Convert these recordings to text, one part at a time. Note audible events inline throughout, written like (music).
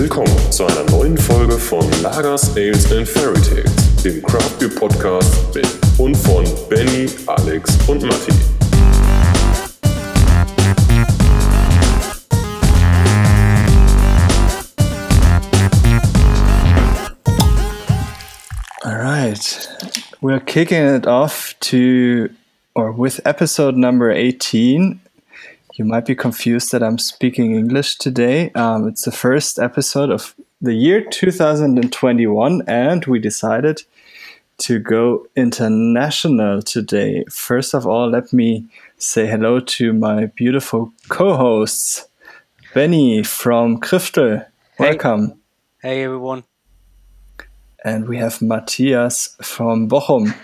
Willkommen zu einer neuen Folge von Lagers, Ales and Fairy Tales, dem Craft Beer Podcast mit und von Benny, Alex und Matti. All right. We're kicking it off to, or with episode number 18. You might be confused that I'm speaking English today. Um, it's the first episode of the year 2021, and we decided to go international today. First of all, let me say hello to my beautiful co hosts, Benny from Kriftel. Hey. Welcome. Hey everyone. And we have Matthias from Bochum.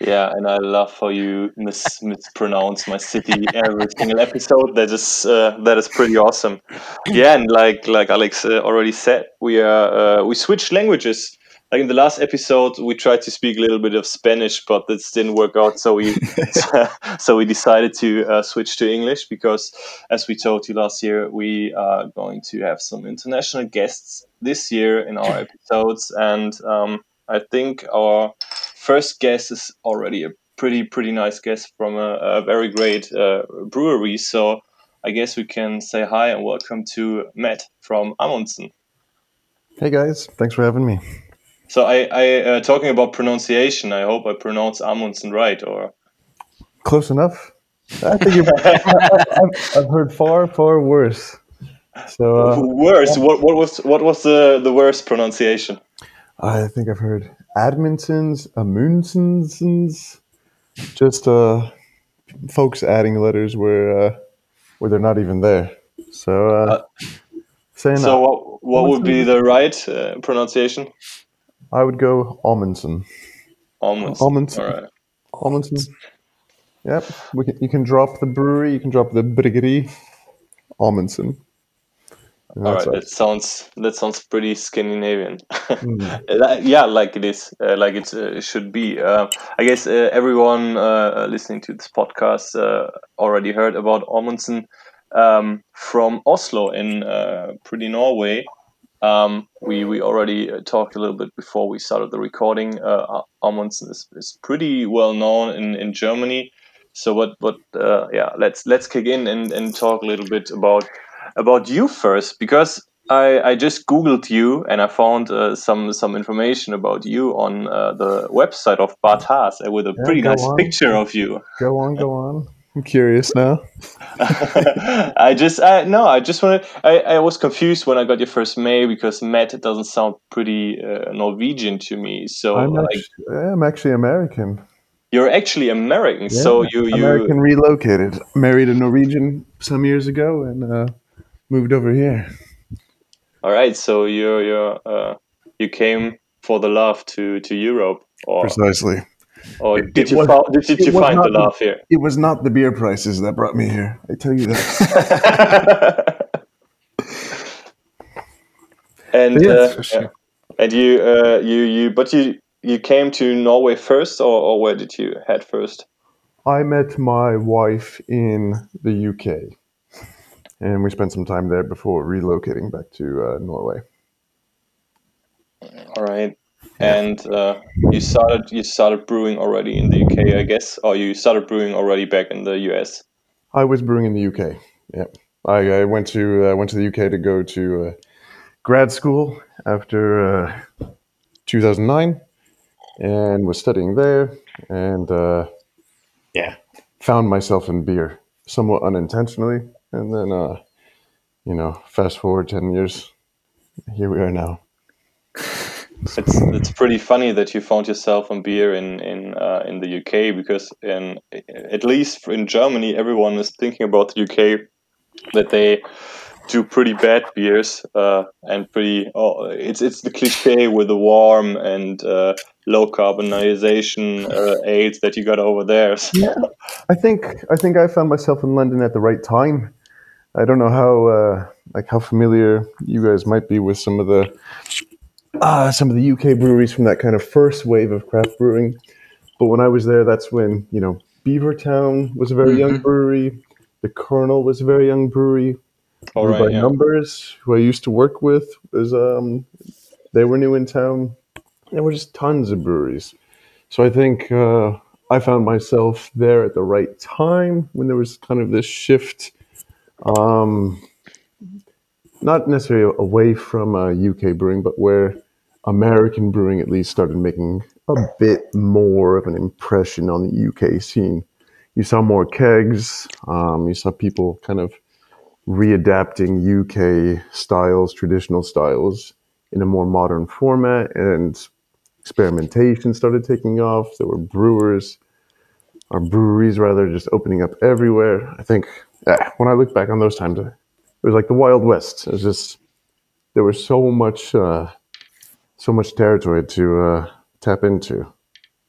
Yeah, and I love how you mis- mispronounce my city every single episode. That is uh, that is pretty awesome. (clears throat) Yeah, and like like Alex uh, already said, we are uh, we switched languages. Like in the last episode, we tried to speak a little bit of Spanish, but this didn't work out. So we (laughs) (laughs) so we decided to uh, switch to English because, as we told you last year, we are going to have some international guests this year in our (laughs) episodes, and um, I think our first guest is already a pretty pretty nice guest from a, a very great uh, brewery. So I guess we can say hi and welcome to Matt from Amundsen. Hey guys, thanks for having me. So I, I uh, talking about pronunciation. I hope I pronounce Amundsen right. Or Close enough. I think you've, (laughs) I, I've, I've heard far, far worse. So uh, worse. What, what was what was the the worst pronunciation? I think I've heard Adminsons, Amundsons, just uh, folks adding letters where uh, where they're not even there. So uh, saying So what what would be the right uh, pronunciation? I would go Amundsen. Amundsen. Amundsen. All right. Amundsen. Yep. We can, you can drop the brewery. You can drop the briggery. Amundsen. All that's right, that sounds that sounds pretty Scandinavian. (laughs) Mm. Uh, yeah, like it is, uh, like uh, it should be. Uh, I guess uh, everyone uh, listening to this podcast uh, already heard about Amundsen um, from Oslo in uh, pretty Norway. Um, we we already uh, talked a little bit before we started the recording. Uh, Amundsen is, is pretty well known in, in Germany. So what what uh, yeah let's let's kick in and, and talk a little bit about about you first because I, I just googled you and I found uh, some some information about you on uh, the website of uh, with a Yeah, pretty nice on. picture of you. Go on, go on. I'm curious now. (laughs) I just I, no I just wanted I, I was confused when I got your first mail because Matt doesn't sound pretty uh, Norwegian to me. So I'm, like actually, I'm actually American. you're actually American. so you you American relocated. Married a Norwegian some years ago and uh, moved over here. all right. So you're you're uh, you came for the love to to Europe or Precisely. or It- did it you was- did, did you find the love here? It was not the beer prices that brought me here. I tell you that. (laughs) and Yes, uh, sure. yeah. and you uh, you you but you you came to Norway first or, or where did you head first? I met my wife in the UK, and we spent some time there before relocating back to uh, Norway. All right. And uh, you started you started brewing already in the UK, I guess, or you started brewing already back in the US. I was brewing in the UK. Yeah, I, I went to uh, went to the UK to go to uh, grad school after uh, 2009, and was studying there, and uh, yeah, found myself in beer somewhat unintentionally, and then uh, you know, fast forward ten years, here we are now. (laughs) It's it's pretty funny that you found yourself on beer in in uh, in the UK because in at least in Germany everyone is thinking about the UK that they do pretty bad beers uh, and pretty oh it's it's the cliche with the warm and uh, low carbonization uh, aids that you got over there. (laughs) So, I think I think I found myself in London at the right time. I don't know how uh, like how familiar you guys might be with some of the uh, some of the UK breweries from that kind of first wave of craft brewing. But when I was there, that's when you know Beavertown was a very young brewery. The Kernel was a very young brewery. All right, by yeah. Numbers, who I used to work with, was um, they were new in town. There were just tons of breweries. So I think uh, I found myself there at the right time when there was kind of this shift, um, not necessarily away from uh, UK brewing, but where American brewing at least started making a bit more of an impression on the UK scene. You saw more kegs. Um, you saw people kind of readapting UK styles, traditional styles, in a more modern format, and experimentation started taking off. There were brewers, or breweries rather, just opening up everywhere. I think eh, when I look back on those times, it was like the Wild West. It was just there was so much, uh, so much territory to uh, tap into.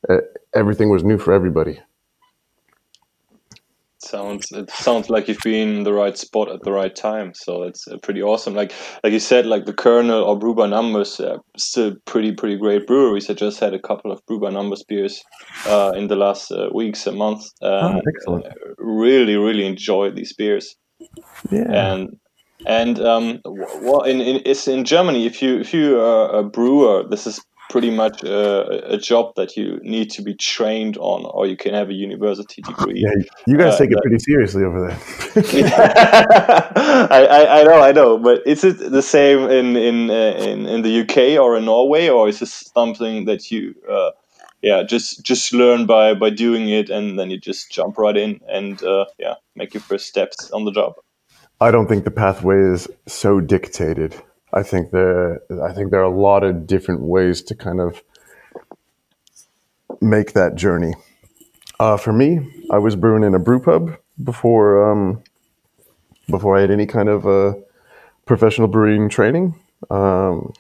Eh, everything was new for everybody. Sounds it sounds like you've been in the right spot at the right time. So it's uh, pretty awesome. Like like you said, like the Kernel or Brew by Numbers, uh, still pretty pretty great breweries. I just had a couple of Brew by Numbers beers uh, in the last uh, weeks and months. And, excellent. really really enjoyed these beers. Yeah. and and um well in, in it's in germany if you if you are a brewer this is pretty much a, a job that you need to be trained on or you can have a university degree yeah, you guys Uh, take it that- pretty seriously over there. (laughs) I, I, I know i know but is it the same in in uh, in, in the uk or in norway or is this something that you uh, yeah just just learn by by doing it and then you just jump right in and uh, yeah make your first steps on the job I don't think the pathway is so dictated. I think there, I think there are a lot of different ways to kind of make that journey. Uh, for me, I was brewing in a brew pub before um, before I had any kind of uh, professional brewing training. Um,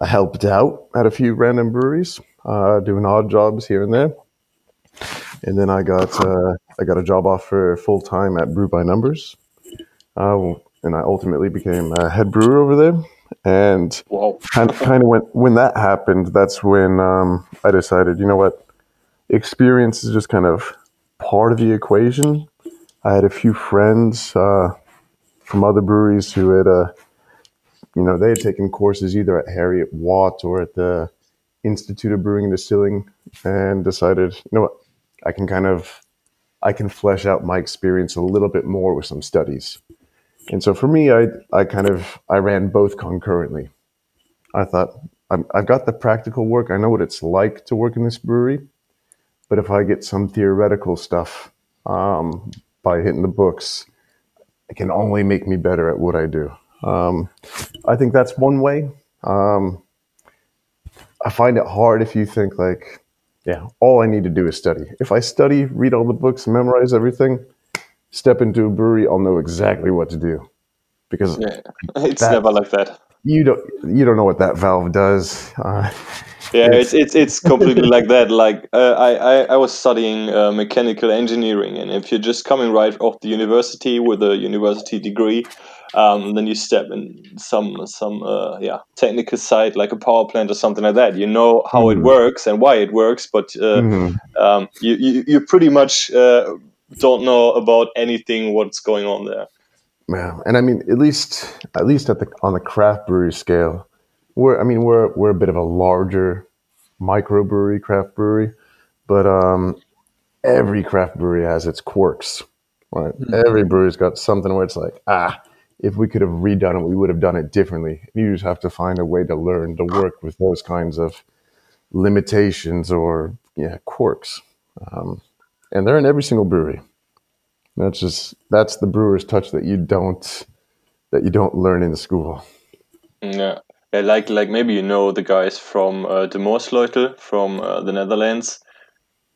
I helped out at a few random breweries, uh, doing odd jobs here and there, and then I got uh, I got a job offer full time at Brew by Numbers uh, and I ultimately became a head brewer over there. And kind of, kind of when when that happened, that's when um, I decided, you know what, experience is just kind of part of the equation. I had a few friends uh, from other breweries who had, uh, you know, they had taken courses either at Heriot-Watt or at the Institute of Brewing and Distilling, and decided, you know what, I can kind of, I can flesh out my experience a little bit more with some studies. And so for me, I, I kind of I ran both concurrently. I thought I'm, I've got the practical work. I know what it's like to work in this brewery, but if I get some theoretical stuff um, by hitting the books, it can only make me better at what I do. Um, I think that's one way. Um, I find it hard if you think like, yeah, all I need to do is study. If I study, read all the books, memorize everything, step into a brewery, I'll know exactly what to do because yeah (laughs) it's That- never like that you don't you don't know what that valve does. Uh, Yeah, it's it's it's completely like that. Like uh, I, I I was studying uh, mechanical engineering, and if you're just coming right off the university with a university degree, um, then you step in some some uh, yeah technical side like a power plant or something like that. You know how it Mhm. works and why it works, but uh, mhm. um, you, you you pretty much uh, don't know about anything what's going on there. Yeah, and I mean, at least at least at the on the craft brewery scale, we're I mean we're we're a bit of a larger microbrewery, craft brewery, but um, every craft brewery has its quirks. Right, every brewery's got something where it's like ah, if we could have redone it, we would have done it differently. You just have to find a way to learn to work with those kinds of limitations or yeah quirks, um, and they're in every single brewery. That's just that's the brewer's touch that you don't that you don't learn in school. Yeah. Yeah, like like maybe you know the guys from uh, De Moersleutel from uh, the Netherlands.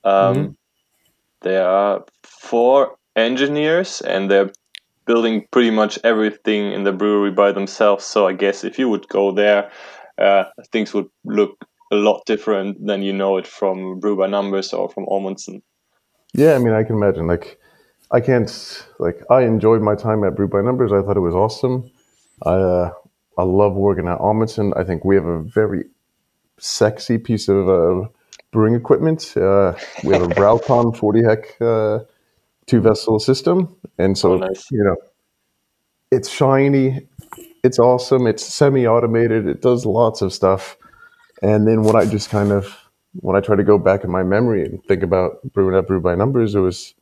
Um, There are four engineers, and they're building pretty much everything in the brewery by themselves. So I guess if you would go there, uh, things would look a lot different than you know it from Brew by Numbers or from Amundsen. Yeah, I mean, I can imagine. Like, I can't like I enjoyed my time at Brew by Numbers. I thought it was awesome. I uh, I love working at Amundsen. I think we have a very sexy piece of uh, brewing equipment. Uh, we have a (laughs) BrauKon 40 heck uh, two vessel system, and so Oh, nice. you know, it's shiny, it's awesome, it's semi-automated, it does lots of stuff. And then what I just kind of when I try to go back in my memory and think about brewing up brew by numbers, it was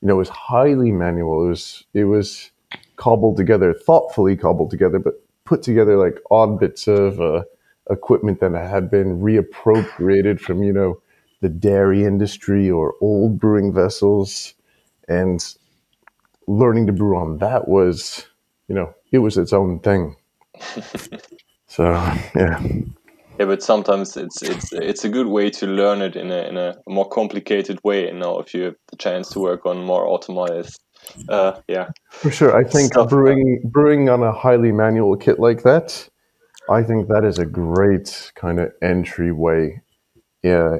you know it was highly manual. It was it was cobbled together, thoughtfully cobbled together, but put together like odd bits of uh, equipment that had been reappropriated from you know the dairy industry or old brewing vessels, and learning to brew on that was you know it was its own thing. (laughs) so yeah. Yeah, but sometimes it's it's it's a good way to learn it in a in a more complicated way. You know, if you have the chance to work on more automated uh, yeah. For sure. I think Stuff brewing brewing on a highly manual kit like that, I think that is a great kind of entryway yeah,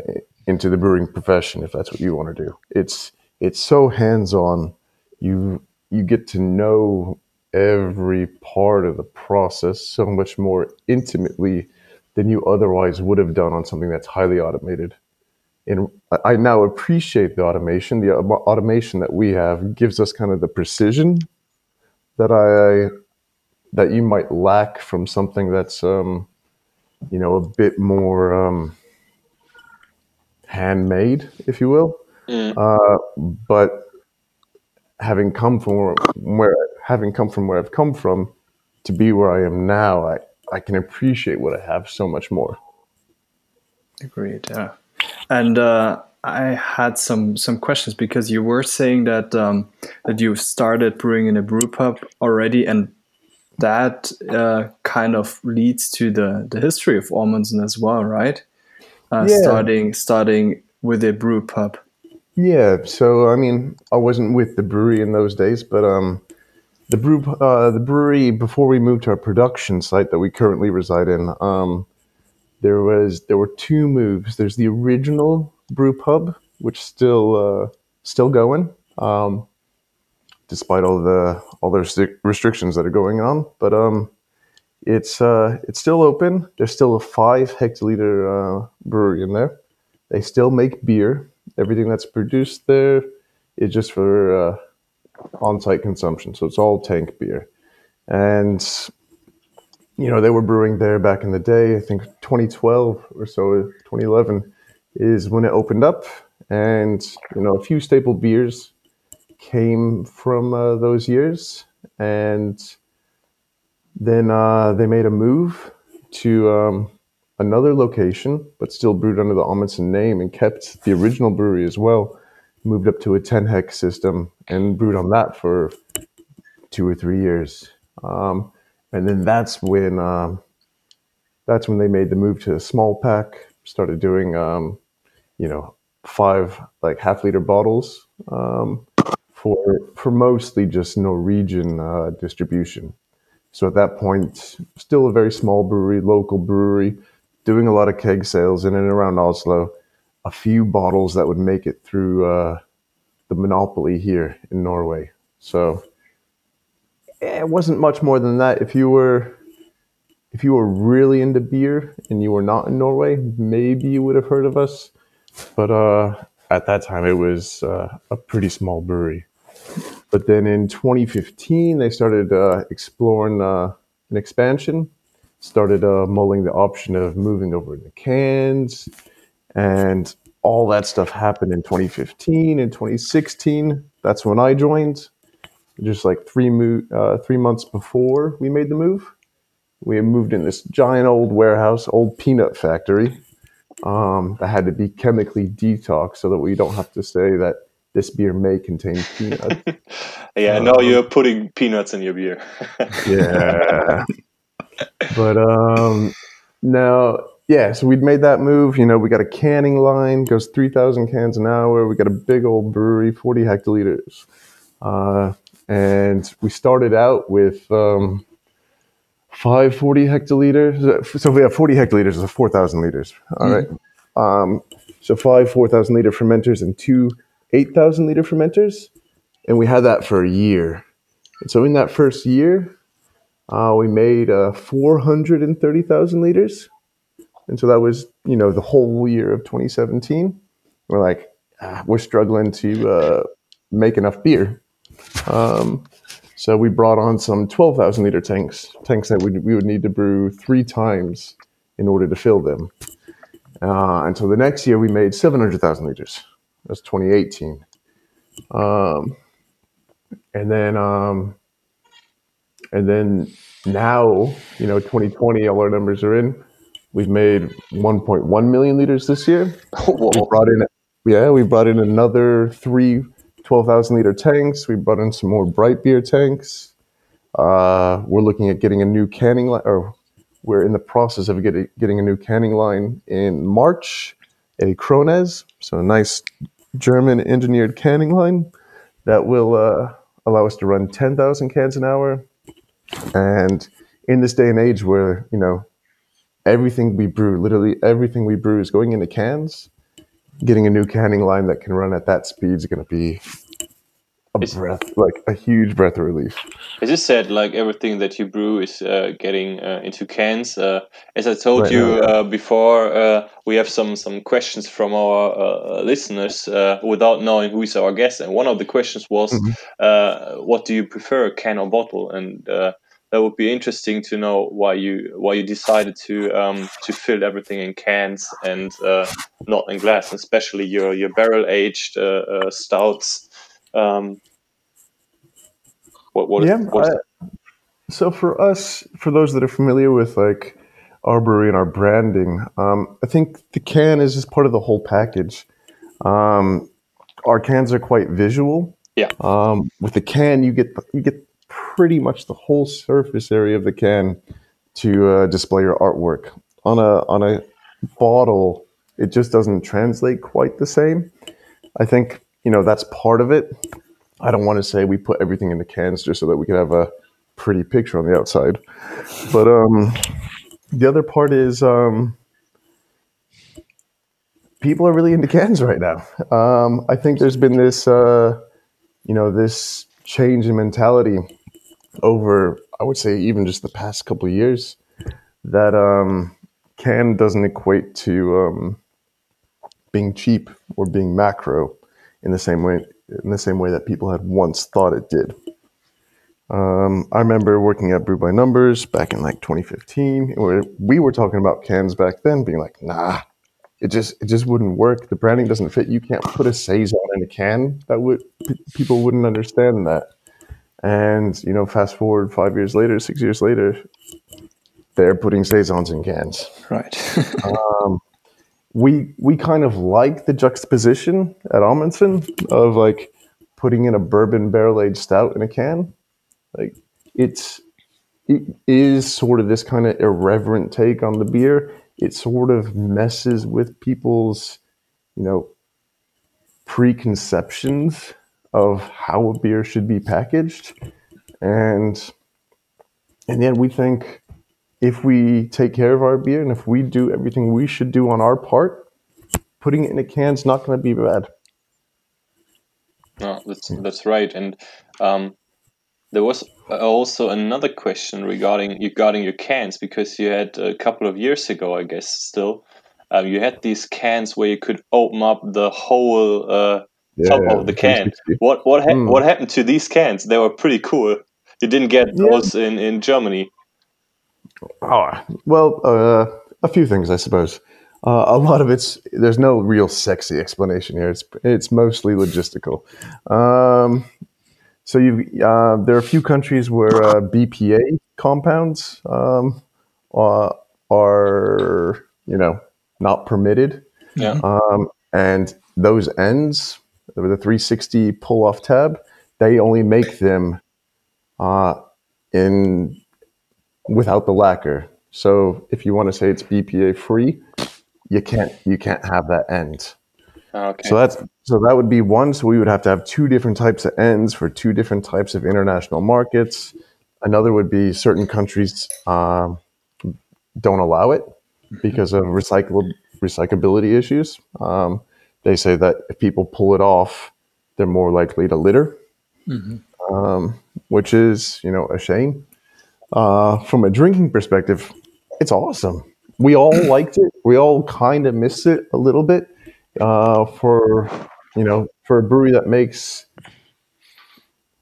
into the brewing profession if that's what you want to do. It's it's so hands-on. You you get to know every part of the process so much more intimately than you otherwise would have done on something that's highly automated and I now appreciate the automation. The automation that we have gives us kind of the precision that I that you might lack from something that's um, you know a bit more um, handmade, if you will. Mm. Uh, but having come from where having come from where I've come from to be where I am now, I, I can appreciate what I have so much more. Agreed. Yeah. And uh, I had some some questions because you were saying that um, that you started brewing in a brew pub already, and that uh, kind of leads to the the history of Amundsen as well, right? Uh, yeah. Starting starting with a brew pub. Yeah. So I mean, I wasn't with the brewery in those days, but um, the brew uh, the brewery before we moved to our production site that we currently reside in. Um, there was there were two moves. There's the original brew pub, which still uh, still going, um, despite all the all the restrictions that are going on. But um, it's uh, it's still open. There's still a five hectoliter uh, brewery in there. They still make beer. Everything that's produced there is just for uh, on-site consumption. So it's all tank beer, and you know, they were brewing there back in the day. I think 2012 or so, 2011 is when it opened up, and you know, a few staple beers came from uh, those years, and then uh, they made a move to um, another location, but still brewed under the Amundsen name and kept the original brewery as well. Moved up to a 10 hex system and brewed on that for two or three years. Um, and then that's when um, that's when they made the move to a small pack. Started doing um, you know five like half liter bottles um, for for mostly just Norwegian uh, distribution. So at that point, still a very small brewery, local brewery, doing a lot of keg sales in and around Oslo. A few bottles that would make it through uh, the monopoly here in Norway. So it wasn't much more than that. If you were if you were really into beer and you were not in Norway, maybe you would have heard of us. But uh, at that time, it was uh, a pretty small brewery. But then in 2015, they started uh, exploring uh, an expansion, started uh, mulling the option of moving over into cans, and all that stuff happened in 2015 and 2016. That's when I joined just like three mo- uh, three months before we made the move. We had moved in this giant old warehouse, old peanut factory, um, that had to be chemically detoxed so that we don't have to say that this beer may contain peanuts. (laughs) yeah, um, now you're putting peanuts in your beer. yeah, (laughs) but um, now yeah, so we'd made that move. You know, we got a canning line, goes three thousand cans an hour. We got a big old brewery, forty hectoliters. Uh, and we started out with um, five 40 hectoliters. So we have 40 hectoliters is 4,000 liters. All mm-hmm. right. Um, so five 4,000 liter fermenters and two 8,000 liter fermenters. And we had that for a year. And so in that first year, uh, we made uh, 430,000 liters. And so that was, you know, the whole year of 2017. We're like, ah, we're struggling to uh, make enough beer. Um, So we brought on some 12,000 liter tanks, tanks that we, we would need to brew three times in order to fill them. Uh, and so the next year we made 700,000 liters. That's 2018. Um, and then, um, and then now, you know, 2020, all our numbers are in. We've made 1.1 million liters this year. We brought in, yeah, we brought in another three 12,000 liter tanks. We brought in some more bright beer tanks. Uh, we're looking at getting a new canning line, or we're in the process of getting, getting a new canning line in March, a Krones, so a nice German engineered canning line that will uh, allow us to run 10,000 cans an hour. And in this day and age where, you know, everything we brew, literally everything we brew is going into cans, getting a new canning line that can run at that speed is going to be a Is- breath, like a huge breath of relief. As you said, like everything that you brew is uh, getting uh, into cans. Uh, as I told Right, you uh, before, uh, we have some some questions from our uh, listeners uh, without knowing who is our guest. And one of the questions was, Mhm. uh, "What do you prefer, can or bottle?" And uh, that would be interesting to know why you why you decided to um, to fill everything in cans and uh, not in glass, especially your your barrel aged uh, uh, stouts. Um, what what is- yeah. what's I- so for us, for those that are familiar with like our brewery and our branding, um, I think the can is just part of the whole package. Um, our cans are quite visual. Yeah. Um, with the can, you get you get pretty much the whole surface area of the can to uh, display your artwork. On a on a bottle, it just doesn't translate quite the same. I think you know that's part of it. I don't want to say we put everything in the cans just so that we could have a pretty picture on the outside, but um, the other part is um, people are really into cans right now. Um, I think there's been this, uh, you know, this change in mentality over, I would say, even just the past couple years, that um, can doesn't equate to um, being cheap or being macro in the same way in the same way that people had once thought it did. Um, I remember working at Brew by Numbers back in like 2015, where we were talking about cans back then, being like, "Nah, it just it just wouldn't work. The branding doesn't fit. You can't put a saison in a can. That would p- people wouldn't understand that." And you know, fast forward five years later, six years later, they're putting saisons in cans Right. (laughs) Um, we we kind of like the juxtaposition at Amundsen of like putting in a bourbon barrel aged stout in a can. Like it's it is sort of this kind of irreverent take on the beer. It sort of messes with people's, you know, preconceptions of how a beer should be packaged. And and yet we think if we take care of our beer and if we do everything we should do on our part, putting it in a can's not going to be bad. No, that's that's right. And um, there was also another question regarding regarding your cans because you had a couple of years ago, I guess, still. Um, you had these cans where you could open up the whole uh, top of the can. What what ha- Mm. what happened to these cans? They were pretty cool. You didn't get Yeah. those in, in Germany. Oh, well, uh, a few things, I suppose. Uh, a lot of it's there's no real sexy explanation here. It's it's mostly logistical. Um, so you uh, there are a few countries where uh, BPA compounds um, uh, are you know not permitted. Yeah. Um, and those ends, the 360 pull off tab, they only make them uh, in without the lacquer. So if you want to say it's BPA free, you can't you can't have that end. Okay. So that's so that would be one. So we would have to have two different types of ends for two different types of international markets. Another would be certain countries um, don't allow it because of recyclable recyclability issues. Um, they say that if people pull it off, they're more likely to litter, um, which is you know a shame. Uh, from a drinking perspective, it's awesome. We all (clears throat) liked it. We all kind of missed it a little bit uh, for you know for a brewery that makes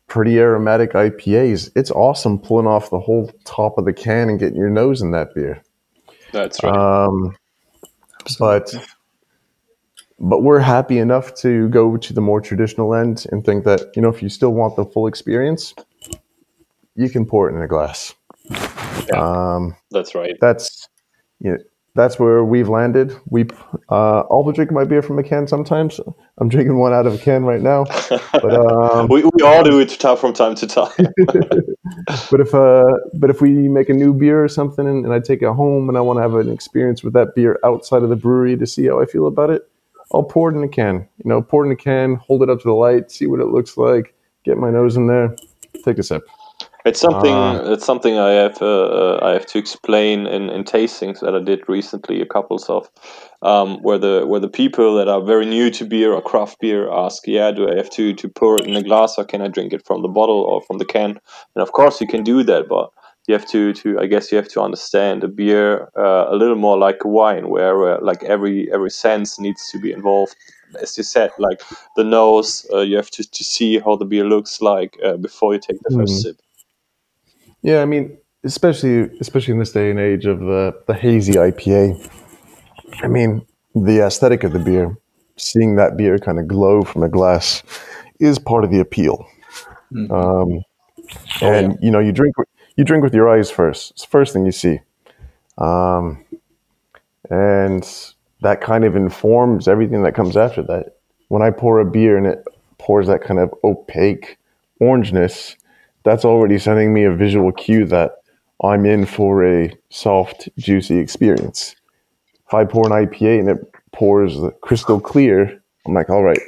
pretty aromatic IPAs. It's awesome pulling off the whole top of the can and getting your nose in that beer. That's right. Um, but but we're happy enough to go to the more traditional end and think that you know if you still want the full experience, you can pour it in a glass. Um, That's right. that's you know, that's where we've landed. We uh, I'll be my beer from a can sometimes. I'm drinking one out of a can right now. But um, (laughs) we, we all do it from time to time. (laughs) (laughs) but if uh, but if we make a new beer or something, and, and I take it home, and I want to have an experience with that beer outside of the brewery to see how I feel about it, I'll pour it in a can. You know, pour it in a can, hold it up to the light, see what it looks like, get my nose in there, take a sip. It's something. Ah. it's something I have. Uh, uh, I have to explain in, in tastings that I did recently, a couple of, um, where the where the people that are very new to beer or craft beer ask, yeah, do I have to to pour it in a glass or can I drink it from the bottle or from the can? And of course you can do that, but you have to to I guess you have to understand a beer uh, a little more like a wine, where uh, like every every sense needs to be involved. As you said, like the nose, uh, you have to, to see how the beer looks like uh, before you take the first Mhm. sip. Yeah, I mean, especially especially in this day and age of the the hazy IPA. I mean, the aesthetic of the beer, seeing that beer kind of glow from a glass, is part of the appeal. Um, and you know, you drink with- you drink with your eyes first. It's the first thing you see, um, and that kind of informs everything that comes after that. When I pour a beer and it pours that kind of opaque orangeness, that's already sending me a visual cue that I'm in for a soft, juicy experience. If I pour an IPA and it pours crystal clear, I'm like, all right,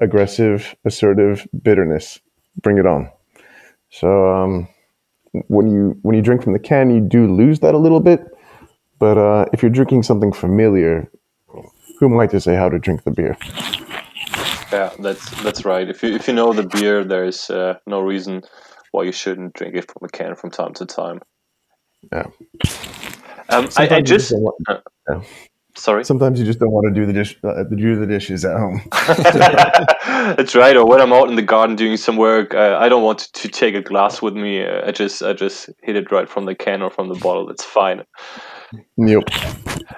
aggressive, assertive bitterness, bring it on. So um, when you when you drink from the can, you do lose that a little bit. But uh, if you're drinking something familiar, who am I to say how to drink the beer? Yeah, that's that's right. If you if you know the beer, there is uh, no reason why you shouldn't drink it from a can from time to time. Yeah. Um, I, I just don't yeah. Sorry. Sometimes you just don't want to do the dish, uh, do the dishes at home. (laughs) (laughs) That's right. Or when I'm out in the garden doing some work, uh, I don't want to, to take a glass with me. Uh, I just I just hit it right from the can or from the bottle. It's fine. Yep.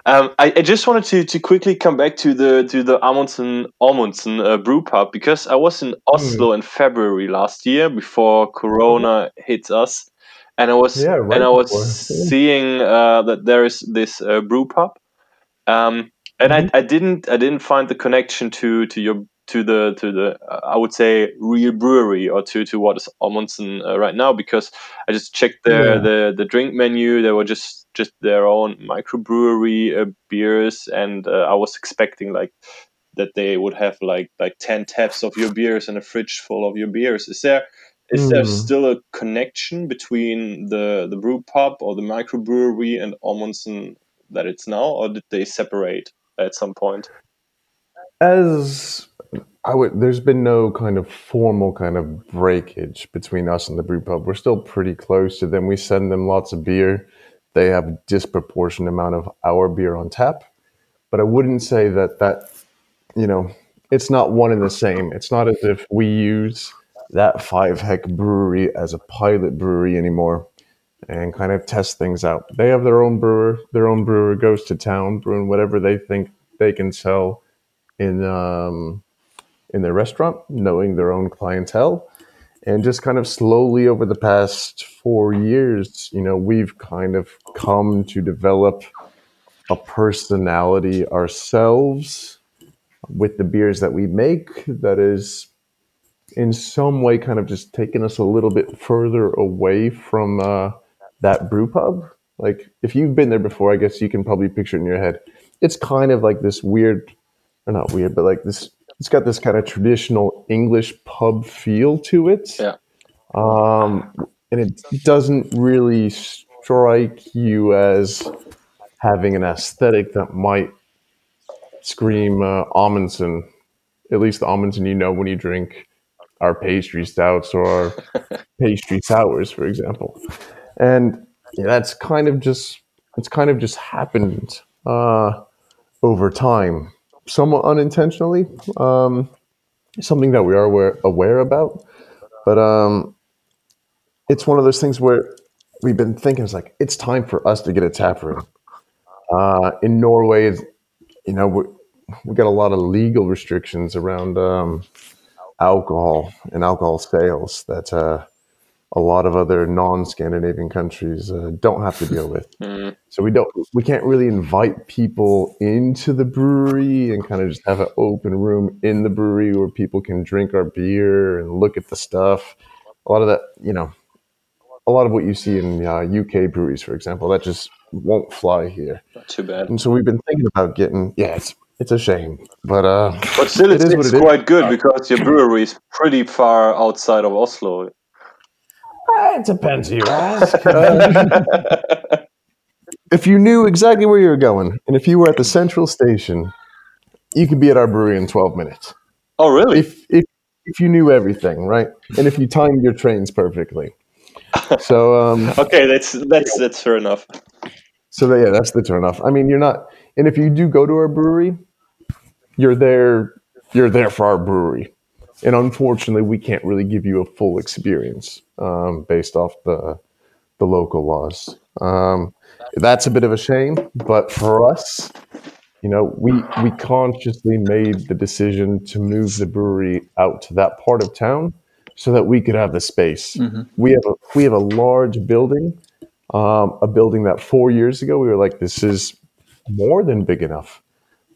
Um, I, I just wanted to, to quickly come back to the to the Amundsen Amundsen uh, brew pub because I was in Oslo in February last year before Corona hit us, and I was Yeah, right and I was before. Seeing uh, that there is this uh, brew pub, um, and I, I didn't I didn't find the connection to to your to the to the uh, I would say real brewery or to to what is Amundsen uh, right now because I just checked their Yeah. the the drink menu. They were just just their own microbrewery uh, beers, and uh, I was expecting like that they would have like like ten taps of your beers and a fridge full of your beers. Is there is there Hmm. still a connection between the the brew pub or the microbrewery and Amundsen that it's now, or did they separate at some point? As I would, there's been no kind of formal kind of breakage between us and the brew pub. We're still pretty close to them. We send them lots of beer. They have a disproportionate amount of our beer on tap. But I wouldn't say that that, you know, it's not one and the same. It's not as if we use that five heck brewery as a pilot brewery anymore and kind of test things out. They have their own brewer. Their own brewer goes to town brewing whatever they think they can sell in um, in their restaurant, knowing their own clientele, and just kind of slowly over the past four years, you know, we've kind of come to develop a personality ourselves with the beers that we make that is in some way kind of just taking us a little bit further away from uh, that brew pub. Like if you've been there before, I guess you can probably picture it in your head. It's kind of like this weird, or not weird, but like this. It's got this kind of traditional English pub feel to it. Yeah. Um, and it doesn't really strike you as having an aesthetic that might scream uh, Amundsen. At least the Amundsen you know when you drink our pastry stouts or our (laughs) pastry sours, for example. And that's kind of just it's kind of just happened uh, over time, somewhat unintentionally. Um, something that we are aware, aware about, But um, it's one of those things where we've been thinking it's like it's time for us to get a tap room. Uh, in Norway, you know, we, we got a lot of legal restrictions around um, alcohol and alcohol sales that uh, a lot of other non-Scandinavian countries uh, don't have to deal with. (laughs) Mm. So we don't, we can't really invite people into the brewery and kind of just have an open room in the brewery where people can drink our beer and look at the stuff. A lot of that, you know, a lot of what you see in uh, UK breweries, for example, that just won't fly here. Not too bad. And so we've been thinking about getting. Yeah, it's it's a shame, but uh, But still, it it's, is it is. quite good because your brewery is pretty far outside of Oslo. It depends who you ask. (laughs) If you knew exactly where you were going, and if you were at the central station, you could be at our brewery in twelve minutes. Oh, really? If if if you knew everything, right, and if you timed your trains perfectly. So um, (laughs) Okay, that's that's that's fair enough. So yeah, that's the turnoff. I mean, you're not, and if you do go to our brewery, you're there. You're there for our brewery, and unfortunately, we can't really give you a full experience um, based off the the local laws. Um, that's a bit of a shame, but for us, you know, we we consciously made the decision to move the brewery out to that part of town so that we could have the space. We have a we have a large building um, a building that four years ago we were like, this is more than big enough.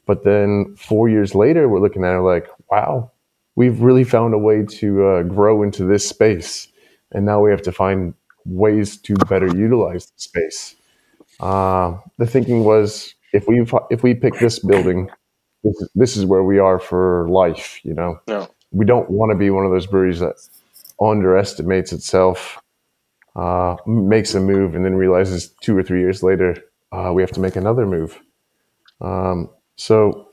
But then four years later, we're looking at it like, wow, we've really found a way to uh, grow into this space. And now we have to find ways to better utilize the space. Uh, the thinking was if we if we pick this building, this is, this is where we are for life. You know, No. we don't want to be one of those breweries that underestimates itself, uh, makes a move, and then realizes two or three years later uh, we have to make another move. Um, so,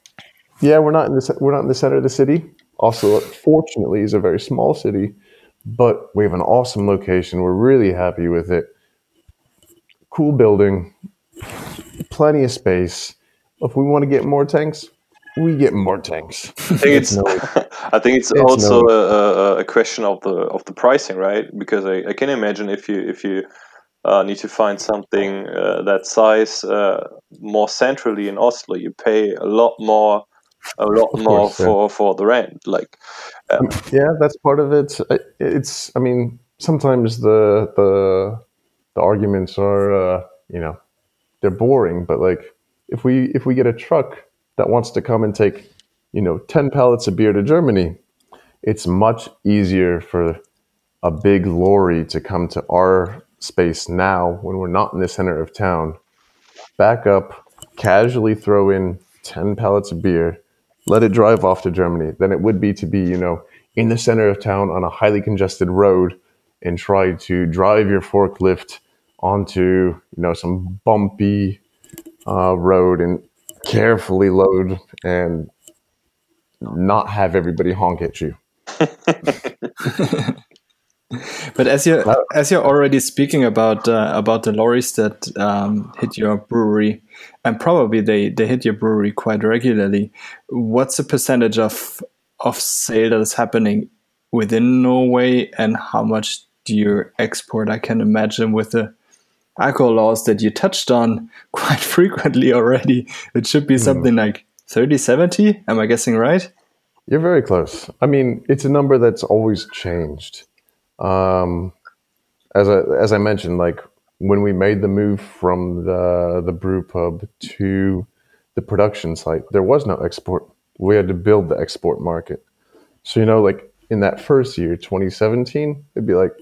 yeah, we're not in the we're not in the center of the city. Oslo, fortunately, is a very small city, but we have an awesome location. We're really happy with it. Cool building, plenty of space. If we want to get more tanks, we get more tanks. I think it's no- (laughs) I think it's, it's also no- a, a, a question of the of the pricing, right? Because I, I can imagine if you if you uh, need to find something uh, that size uh, more centrally in Oslo, you pay a lot more a lot Of more course, yeah. for for the rent. Like yeah that's part of it it's i mean sometimes the the the arguments are uh you know they're boring but like if we if we get a truck that wants to come and take you know 10 pallets of beer to germany it's much easier for a big lorry to come to our space now when we're not in the center of town back up casually throw in 10 pallets of beer let it drive off to Germany than it would be to be, you know, in the center of town on a highly congested road and try to drive your forklift onto, you know, some bumpy uh, road and carefully load and not have everybody honk at you. (laughs) But as you as you're already speaking about uh, about the lorries that um, hit your brewery, and probably they, they hit your brewery quite regularly. What's the percentage of of sale that is happening within Norway, and how much do you export? I can imagine with the alcohol laws that you touched on (laughs) quite frequently already, it should be something like 30, 70. Am I guessing right? You're very close. I mean, it's a number that's always changed. Um, as I as I mentioned, like when we made the move from the the brew pub to the production site, there was no export. We had to build the export market. So you know, like in that first year, 2017, it'd be like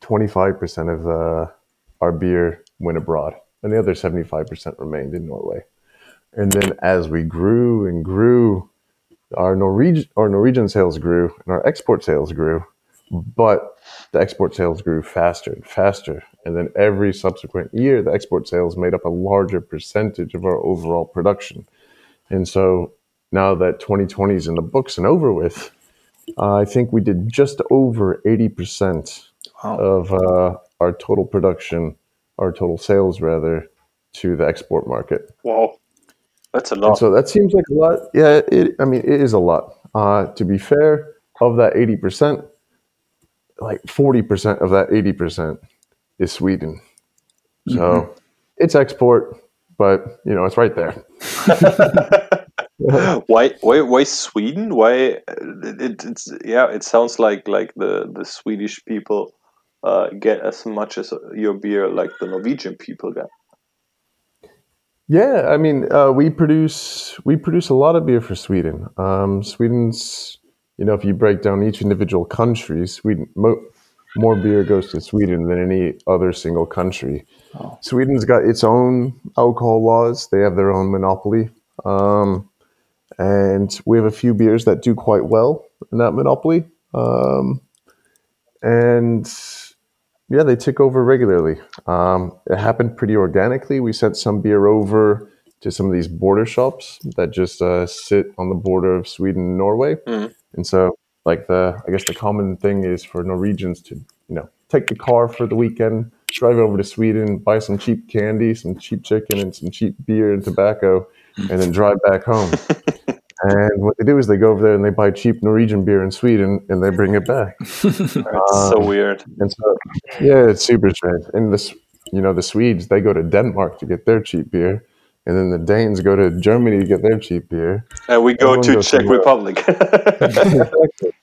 25% of uh, our beer went abroad, and the other 75% remained in Norway. And then as we grew and grew, our Norwegian our Norwegian sales grew and our export sales grew, but the export sales grew faster and faster. And then every subsequent year, the export sales made up a larger percentage of our overall production. And so now that 2020 is in the books and over with, uh, I think we did just over 80% Wow. of uh, our total production, our total sales rather, to the export market. wow, that's a And lot. so that seems like a lot. Yeah, it, I mean, it is a lot. Uh, to be fair, of that 80%, like 40% of that 80% is Sweden. So it's export, but you know, it's right there. (laughs) (laughs) why why why Sweden? Why it, it's yeah, it sounds like like the the Swedish people uh, get as much as your beer like the Norwegian people get. Yeah, I mean, uh, we produce we produce a lot of beer for Sweden. Um, Sweden's, you know, if you break down each individual country, Sweden mo- more beer goes to Sweden than any other single country. Oh. Sweden's got its own alcohol laws; they have their own monopoly, um, and we have a few beers that do quite well in that monopoly. Um, and yeah, they tick over regularly. Um, it happened pretty organically. We sent some beer over to some of these border shops that just uh, sit on the border of Sweden and Norway. Mm. And so, like the, I guess the common thing is for Norwegians to, you know, take the car for the weekend, drive over to Sweden, buy some cheap candy, some cheap chicken, and some cheap beer and tobacco, and then drive back home. (laughs) And what they do is they go over there and they buy cheap Norwegian beer in Sweden and they bring it back. (laughs) That's um, so weird. And so, yeah, it's super strange. And this, you know, the Swedes they go to Denmark to get their cheap beer, and then the Danes go to Germany to get their cheap beer. And we go Everyone to Czech Republic. (laughs) (laughs)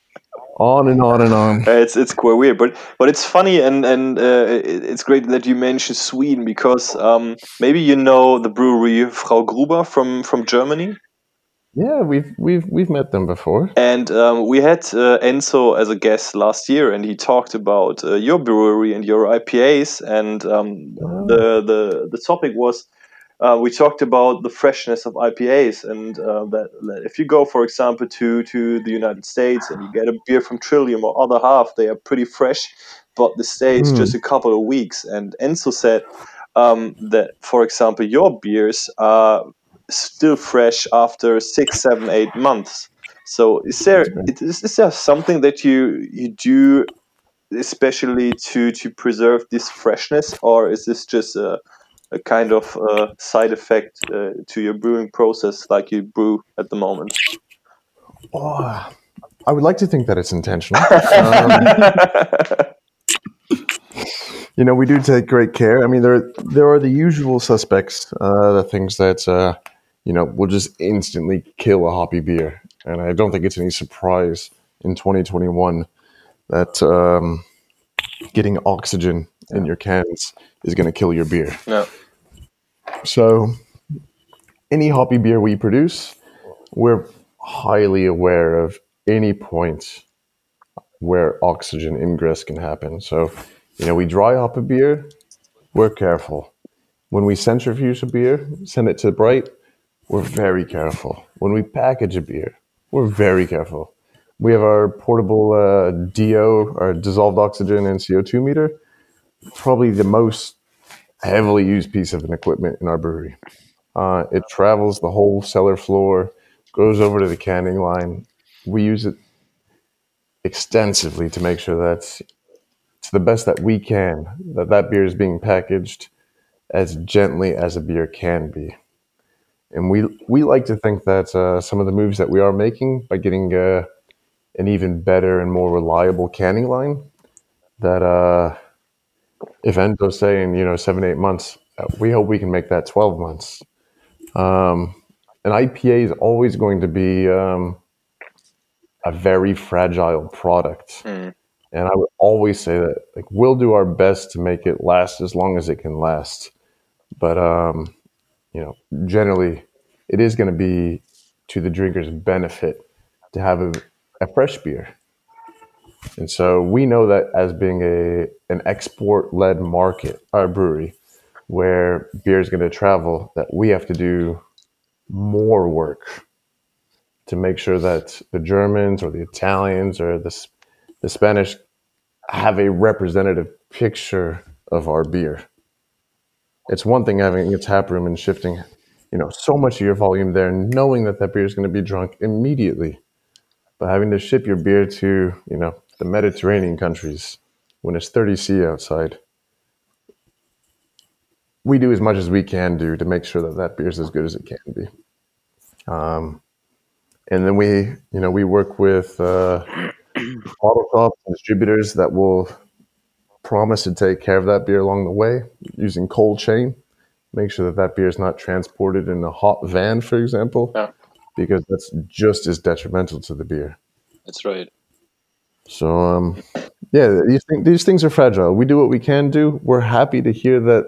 on and on and on. It's it's quite weird, but but it's funny and and uh, it's great that you mentioned Sweden because um, maybe you know the brewery Frau Gruber from from Germany. Yeah, we've we've we've met them before, and um, we had uh, Enzo as a guest last year, and he talked about uh, your brewery and your IPAs, and um, oh. the the the topic was. Uh, we talked about the freshness of IPAs, and uh, that, that, if you go, for example, to to the United States and you get a beer from Trillium or other half, they are pretty fresh, but the stays mm. just a couple of weeks. And Enzo said um, that, for example, your beers are still fresh after six, seven, eight months. So is there is, is there something that you you do especially to to preserve this freshness, or is this just a, a kind of uh, side effect uh, to your brewing process, like you brew at the moment? Oh, I would like to think that it's intentional. um, (laughs) you know, we do take great care. I mean, there there are the usual suspects, uh, the things that uh, you know, will just instantly kill a hoppy beer. And I don't think it's any surprise in 2021 that um, getting oxygen yeah. in your cans is going to kill your beer. No. So, any hoppy beer we produce, we're highly aware of any point where oxygen ingress can happen. So, you know, we dry hop a beer, we're careful. When we centrifuge a beer, send it to bright, we're very careful. When we package a beer, we're very careful. We have our portable uh, DO, our dissolved oxygen and CO2 meter, probably the most heavily used piece of an equipment in our brewery. Uh, it travels the whole cellar floor, goes over to the canning line. We use it extensively to make sure that to the best that we can that that beer is being packaged as gently as a beer can be. And we we like to think that uh, some of the moves that we are making by getting uh, an even better and more reliable canning line, that uh, if Enzo's saying you know seven eight months, uh, we hope we can make that twelve months. Um, an IPA is always going to be um, a very fragile product. Mm. And I would always say that like we'll do our best to make it last as long as it can last. But um, you know, generally it is going to be to the drinker's benefit to have a, a fresh beer. And so we know that as being a an export led market, our brewery, where beer is going to travel, that we have to do more work to make sure that the Germans or the Italians or the, the Spanish have a representative picture of our beer. It's one thing having a tap room and shifting, you know, so much of your volume there, knowing that that beer is going to be drunk immediately, but having to ship your beer to, you know, the Mediterranean countries when it's 30 C outside, we do as much as we can do to make sure that that beer is as good as it can be. Um, and then we, you know, we work with uh, (clears throat) bottle shops and distributors that will promise to take care of that beer along the way using cold chain. Make sure that that beer is not transported in a hot van, for example, Yeah. because that's just as detrimental to the beer. That's right. So, um, yeah, these, thing, these things are fragile. We do what we can do. We're happy to hear that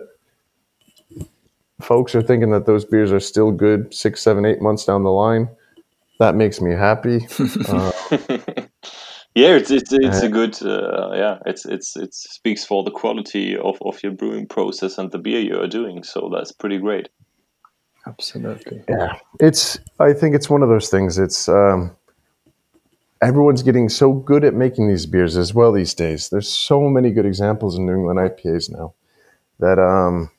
folks are thinking that those beers are still good six, seven, eight months down the line. That makes me happy. Uh, (laughs) Yeah, it's it's it's a good uh, yeah. It's it's it speaks for the quality of, of your brewing process and the beer you are doing. So that's pretty great. Absolutely. yeah, it's. I think it's one of those things. It's um, everyone's getting so good at making these beers as well these days. There's so many good examples in New England IPAs now that um,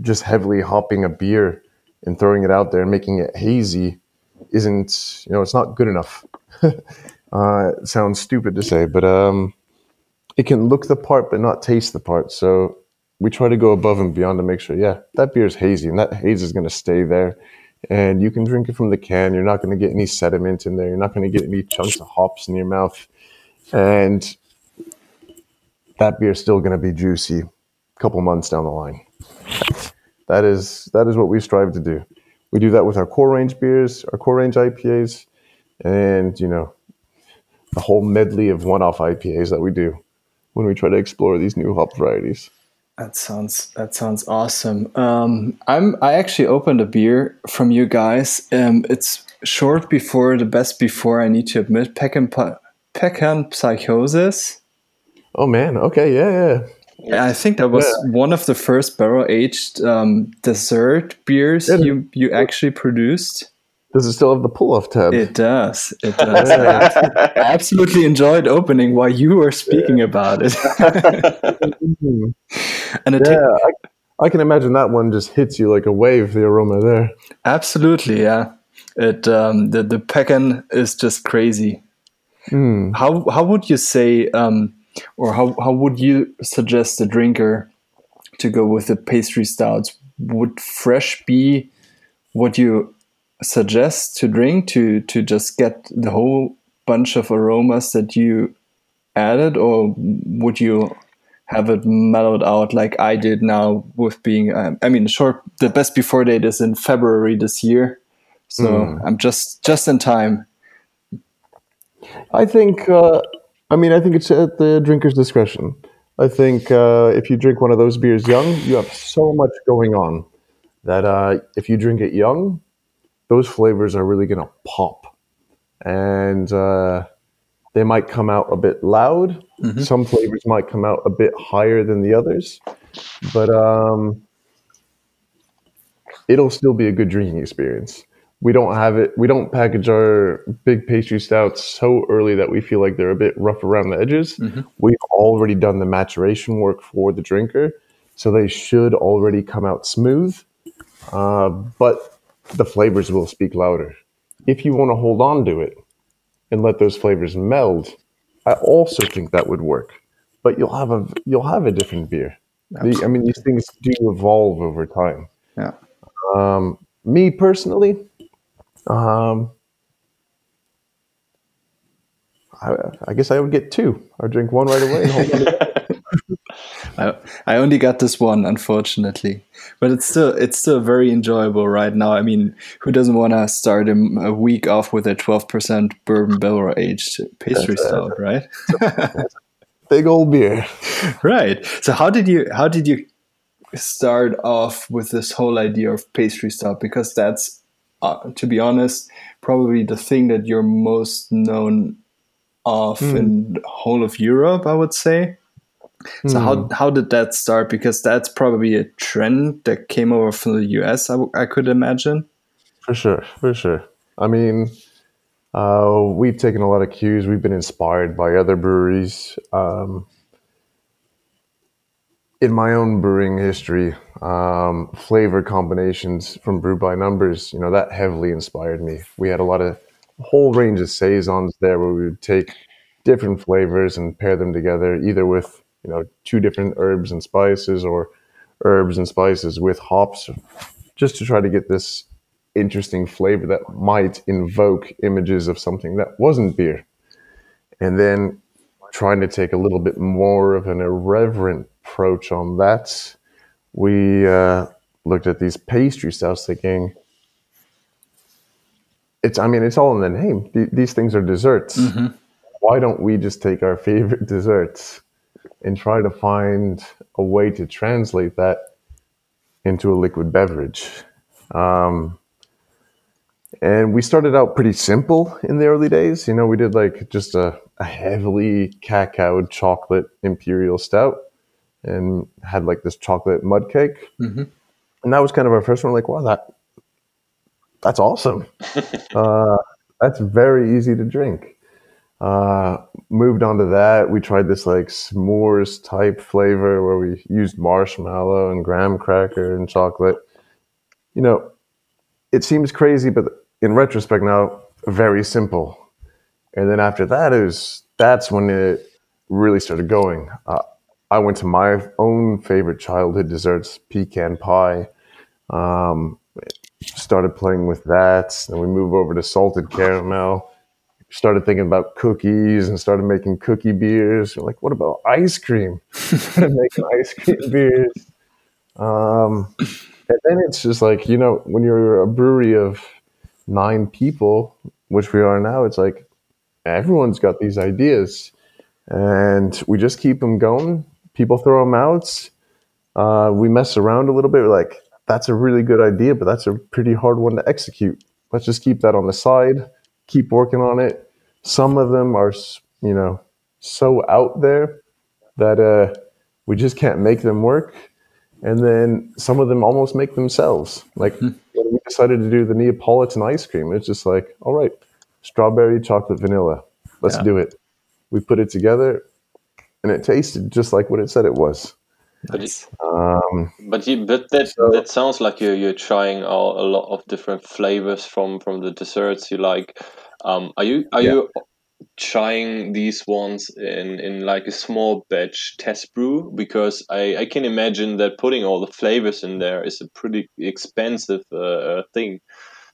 just heavily hopping a beer and throwing it out there and making it hazy isn't. You know, it's not good enough. (laughs) uh, it sounds stupid to say, but um, it can look the part but not taste the part. So we try to go above and beyond to make sure, yeah, that beer is hazy and that haze is going to stay there. And you can drink it from the can. You're not going to get any sediment in there. You're not going to get any chunks of hops in your mouth. And that beer is still going to be juicy a couple months down the line. That is that is what we strive to do. We do that with our core range beers, our core range IPAs, and you know, the whole medley of one-off IPAs that we do when we try to explore these new hop varieties. That sounds that sounds awesome. Um, I'm I actually opened a beer from you guys. Um, it's short before the best before. I need to admit, Pecan Pecan Psychosis. Oh man, okay, yeah, yeah. Yeah, I think that was one of the first barrel aged um, dessert beers Yeah. you you actually produced. Does it still have the pull-off tab? It does. It (laughs) does. I absolutely enjoyed opening while you were speaking about it. (laughs) And it Yeah, I, I can imagine that one just hits you like a wave. The aroma there. Absolutely, yeah. It um, the the pecan is just crazy. Mm. How how would you say, um, or how how would you suggest the drinker to go with the pastry stouts? Would fresh be what you suggest to drink to to just get the whole bunch of aromas that you added, or would you have it mellowed out like I did now with being? Um, I mean, short. The best before date is in February this year, so Mm. I'm just just in time. I think. Uh, I mean, I think it's at the drinker's discretion. I think uh, if you drink one of those beers young, you have so much going on that uh, if you drink it young, those flavors are really going to pop, and uh, they might come out a bit loud. Some flavors might come out a bit higher than the others, but um, it'll still be a good drinking experience. We don't have it. We don't package our big pastry stouts so early that we feel like they're a bit rough around the edges. We've already done the maturation work for the drinker, so they should already come out smooth. Uh, but the flavors will speak louder. If you want to hold on to it and let those flavors meld, I also think that would work. But you'll have a you'll have a different beer. The, I mean, these things do evolve over time. Yeah. Um, me personally, um, I, I guess I would get two. I drink one right away. And (laughs) hold on to I, I only got this one, unfortunately, but it's still it's still very enjoyable right now. I mean, who doesn't want to start a, a week off with a twelve percent bourbon barrel aged pastry stout, right? (laughs) big old beer. right. So how did you how did you start off with this whole idea of pastry stout? Because that's, uh, to be honest, probably the thing that you're most known of in the whole of Europe. I would say. So how how did that start? Because that's probably a trend that came over from the US. I, w- I could imagine. For sure, for sure. I mean, uh, we've taken a lot of cues. We've been inspired by other breweries. Um, in my own brewing history, um, flavor combinations from Brew by Numbers, you know, that heavily inspired me. We had a lot of a whole range of saisons there where we would take different flavors and pair them together, either with you know two different herbs and spices or herbs and spices with hops, just to try to get this interesting flavor that might invoke images of something that wasn't beer. and then trying to take a little bit more of an irreverent approach on that, we uh, looked at these pastry stouts, thinking it's. I mean, it's all in the name. Th- these things are desserts. Why don't we just take our (laughs) favorite desserts and try to find a way to translate that into a liquid beverage? Um, and we started out pretty simple in the early days. You know, we did like just a, a heavily cacao chocolate imperial stout and had like this chocolate mud cake. And that was kind of our first one. Like, wow, that that's awesome. (laughs) uh, that's very easy to drink. Uh, moved on to that. We tried this like s'mores type flavor where we used marshmallow and graham cracker and chocolate. You know, it seems crazy, but in retrospect now, very simple. And then after that is that's when it really started going. Uh, I went to my own favorite childhood desserts, pecan pie. Um, started playing with that. Then we move over to salted caramel. Started thinking about cookies and started making cookie beers. We're like, what about ice cream? (laughs) started making ice cream beers. Um, and then it's just like, you know, when you're a brewery of nine people, which we are now, it's like everyone's got these ideas and we just keep them going. People throw them out. Uh, we mess around a little bit. We're like, that's a really good idea, but that's a pretty hard one to execute. Let's just keep that on the side, keep working on it. Some of them are, you know, so out there that uh, we just can't make them work. And then some of them almost make themselves. Like when we decided to do the Neapolitan ice cream, it's just like, all right, strawberry, chocolate, vanilla. Let's Yeah. do it. We put it together and it tasted just like what it said it was. Nice. Um, But you, but that So- that sounds like you're you're trying out a lot of different flavors from from the desserts you like. Um, are you are Yeah. you trying these ones in in like a small batch test brew? Because I I can imagine that putting all the flavors in there is a pretty expensive uh, uh, thing.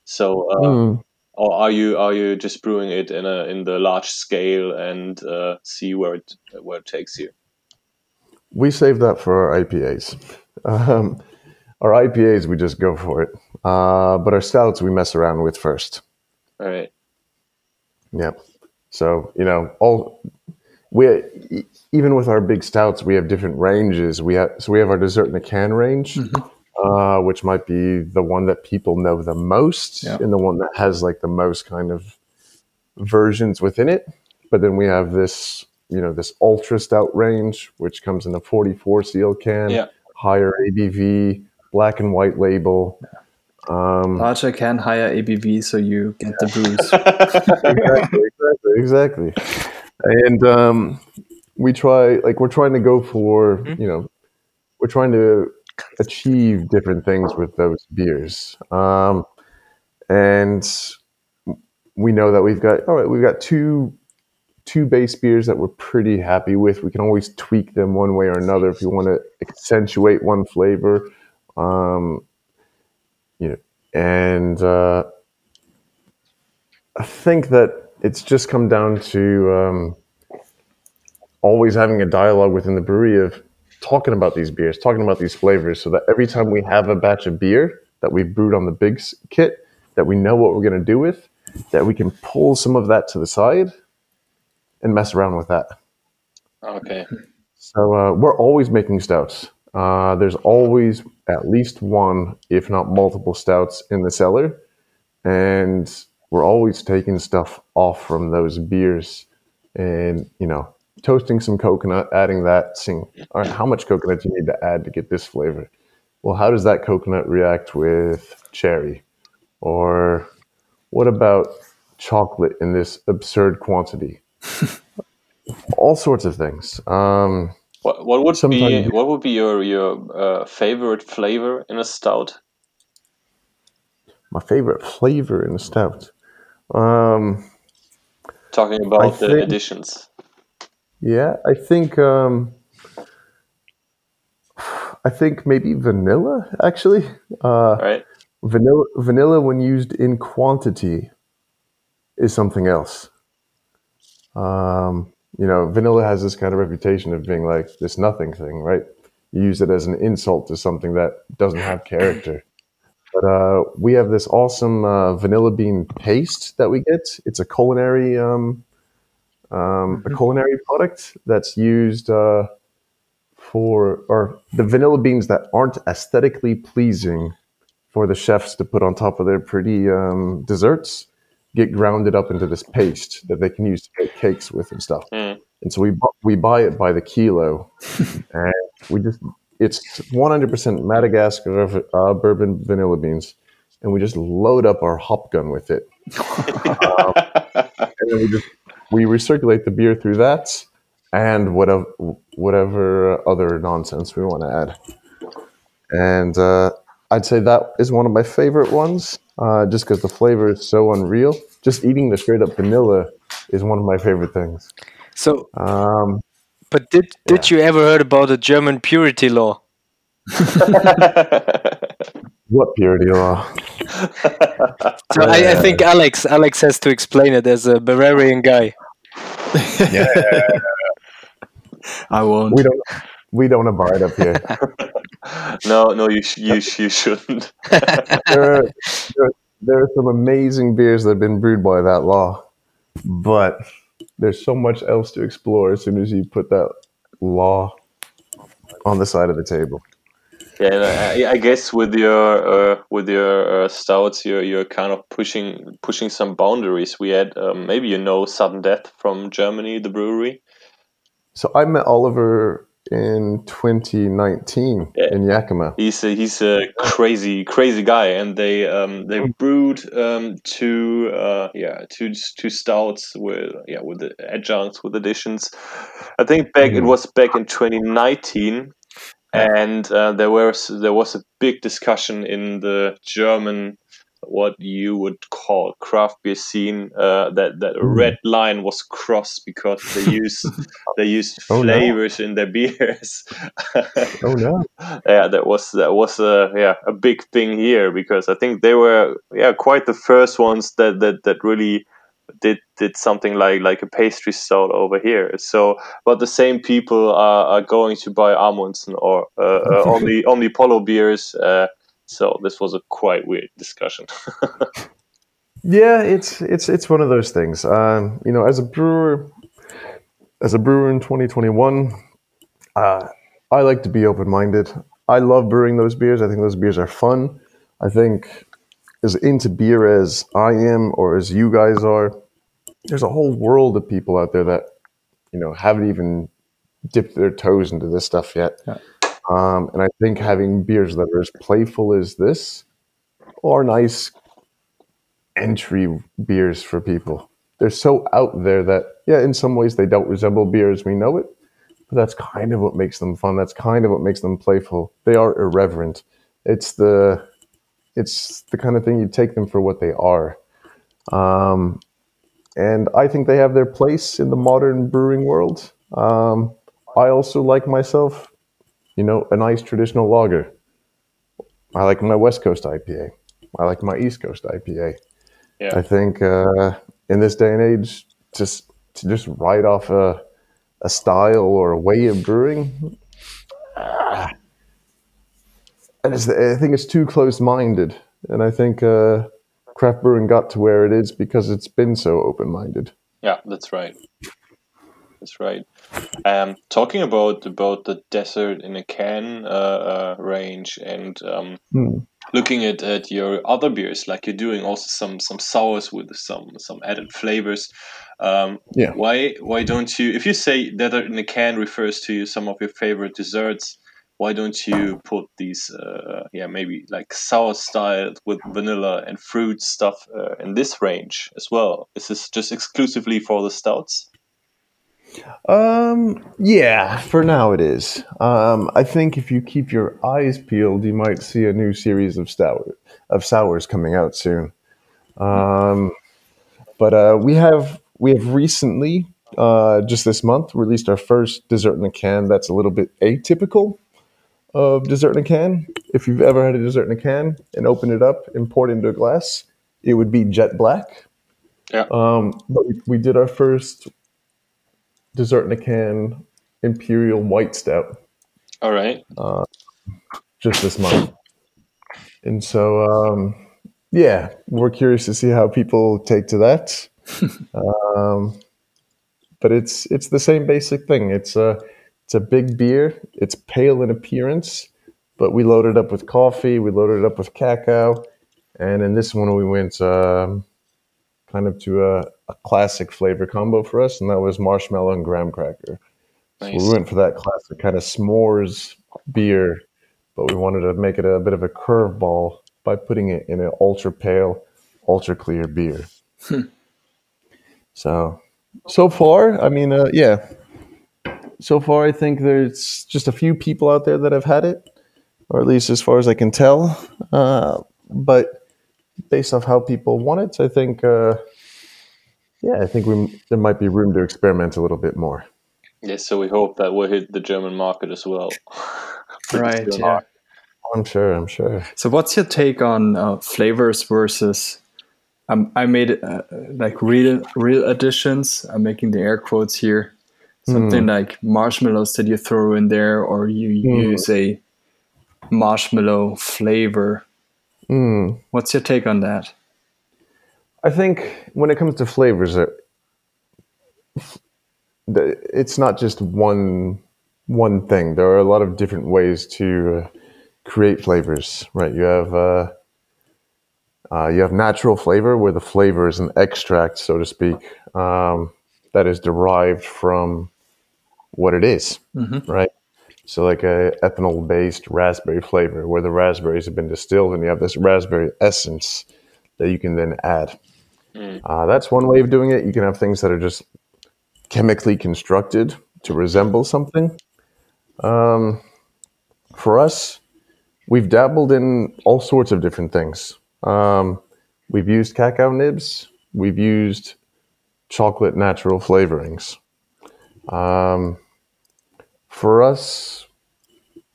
So. Uh, mm, Or are you are you just brewing it in a in the large scale and uh, see where it where it takes you? we save that for our IPAs. Um, our IPAs, we just go for it. Uh, but our stouts, we mess around with first. All right. Yep. So you know, all we even with our big stouts, we have different ranges. We have so we have our dessert in a can range, uh, which might be the one that people know the most, Yeah. and the one that has like the most kind of versions within it. But then we have this, you know, this ultra stout range, which comes in a 44 cl can, Yeah. higher ABV, black and white label. Larger can, higher ABV, so you get the (laughs) booze. exactly, exactly, exactly. And um, we try, like, we're trying to go for, you know, we're trying to achieve different things with those beers. Um, and we know that we've got, all right, we've got two two base beers that we're pretty happy with. We can always tweak them one way or another if you want to accentuate one flavor. Um, you know, and uh, I think that it's just come down to um, always having a dialogue within the brewery of talking about these beers, talking about these flavors, so that every time we have a batch of beer that we've brewed on the big kit, that we know what we're going to do with, that we can pull some of that to the side and mess around with that. Okay. So uh, we're always making stouts. Uh, there's always at least one, if not multiple stouts in the cellar, and we're always taking stuff off from those beers, and you know, toasting some coconut, adding that, seeing all right, how much coconut do you need to add to get this flavor? Well, how does that coconut react with cherry? Or what about chocolate in this absurd quantity? (laughs) All sorts of things. Um, What what would be what would be your your uh, favorite flavor in a stout? my favorite flavor in a stout. Um, Talking about the think- additions. yeah, I think um, I think maybe vanilla actually. Uh, Right. vanilla vanilla when used in quantity is something else. Um, you know, vanilla has this kind of reputation of being like this nothing thing, right? You use it as an insult to something that doesn't have character. (coughs) But uh, we have this awesome uh, vanilla bean paste that we get. It's a culinary um, um, a culinary product that's used uh, for or the vanilla beans that aren't aesthetically pleasing for the chefs to put on top of their pretty um, desserts get grounded up into this paste that they can use to make cakes with and stuff. Mm. And so we we buy it by the kilo, (laughs) and we just it's 100% Madagascar uh, bourbon vanilla beans, and we just load up our hop gun with it, (laughs) um, and then we just we recirculate the beer through that and whatever whatever other nonsense we want to add. And uh, I'd say that is one of my favorite ones, uh, just because the flavor is so unreal. Just eating the straight up vanilla is one of my favorite things. So, Um, but did did you ever heard about the German purity law? (laughs) what purity law? (laughs) So I, I think Alex Alex has to explain it as a Bavarian guy. (laughs) Yeah. I won't. We don't we don't abide up here. (laughs) no, no, you sh- you sh- you shouldn't. (laughs) there, are, there, there are some amazing beers that have been brewed by that law, but there's so much else to explore as soon as you put that law on the side of the table. Yeah, and I, I guess with your uh, with your uh, stouts, you're you're kind of pushing pushing some boundaries. We had um, maybe you know Sudden Death from Germany, the brewery. So I met Oliver in 2019 Yeah. in Yakima. He's a, he's a crazy crazy guy, and they um, they brewed um, two uh, yeah two two stouts with yeah with the adjuncts with additions. I think back it Mhm. was back in 2019, and uh, there was there was a big discussion in the German what you would call craft beer scene uh, that that a Mhm. red line was crossed because they (laughs) use they use Oh, no. flavors in their beers. (laughs) Oh no! yeah, that was that was a yeah a big thing here because I think they were yeah quite the first ones that that that really did did something like like a pastry stout over here. So, but the same people are, are going to buy Amundsen or uh, uh, (laughs) only Omnipollo beers. Uh, so this was a quite weird discussion. (laughs) Yeah, it's it's it's one of those things. Um, you know, as a brewer, as a brewer in 2021, uh, I like to be open minded. I love brewing those beers. I think those beers are fun. I think as into beer as I am or as you guys are, there's a whole world of people out there that you know haven't even dipped their toes into this stuff yet. Yeah. Um, and I think having beers that are as playful as this are nice entry beers for people. They're so out there that, yeah, in some ways they don't resemble beer as we know it, but that's kind of what makes them fun. That's kind of what makes them playful. They are irreverent. It's the, it's the kind of thing you take them for what they are. Um, and I think they have their place in the modern brewing world. Um, I also like myself, you know, a nice traditional lager. I like my West Coast IPA. I like my East Coast IPA. Yeah. I think uh, in this day and age, just to just write off a, a style or a way of brewing, ah, I, just, I think it's too close minded. And I think uh, craft brewing got to where it is because it's been so open minded. Yeah, that's right. That's right. Um, talking about about the desert in a can uh, uh, range and um, Hmm. looking at, at your other beers, like you're doing also some some sours with some some added flavors. Um, Yeah. Why why don't you? If you say desert in a can refers to some of your favorite desserts, why don't you put these uh, yeah maybe like sour style with vanilla and fruit stuff uh, in this range as well? Is this just exclusively for the stouts? Um, yeah, for now it is. Um, I think if you keep your eyes peeled, you might see a new series of sour of sours coming out soon. Um, but uh, we have we have recently uh, just this month released our first dessert in a can. That's a little bit atypical of dessert in a can. If you've ever had a dessert in a can and opened it up and poured it into a glass, it would be jet black. Yeah. Um, but we, we did our first dessert in a can imperial white stout All right. Uh, just this month. And so, um, yeah, we're curious to see how people take to that. (laughs) um, but it's it's the same basic thing. It's a it's a big beer. It's pale in appearance, but we loaded up with coffee. We loaded it up with cacao, and in this one we went um, kind of to a, a classic flavor combo for us, and that was marshmallow and graham cracker. So we went for that classic kind of s'mores beer, but we wanted to make it a bit of a curveball by putting it in an ultra pale, ultra clear beer. so, so far, I mean, uh, yeah. So far, I think there's just a few people out there that have had it, or at least as far as I can tell. Uh, but based off how people want it, I think, uh, yeah, I think we there might be room to experiment a little bit more. Yes, so we hope that will hit the German market as well. (laughs) Right. soon. Yeah. I'm sure. I'm sure. So, what's your take on uh, flavors versus? Um, I made uh, like real real additions. I'm making the air quotes here. Something like marshmallows that you throw in there, or you use a marshmallow flavor. Mm. What's your take on that? I think when it comes to flavors, it's not just one one thing. There are a lot of different ways to create flavors, right? You have uh, uh, you have natural flavor, where the flavor is an extract, so to speak, um, that is derived from what it is, right? So, like a ethanol-based raspberry flavor, where the raspberries have been distilled, and you have this raspberry essence that you can then add. Uh, that's one way of doing it. You can have things that are just chemically constructed to resemble something. Um, for us, we've dabbled in all sorts of different things. Um, we've used cacao nibs. We've used chocolate natural flavorings. Um, for us,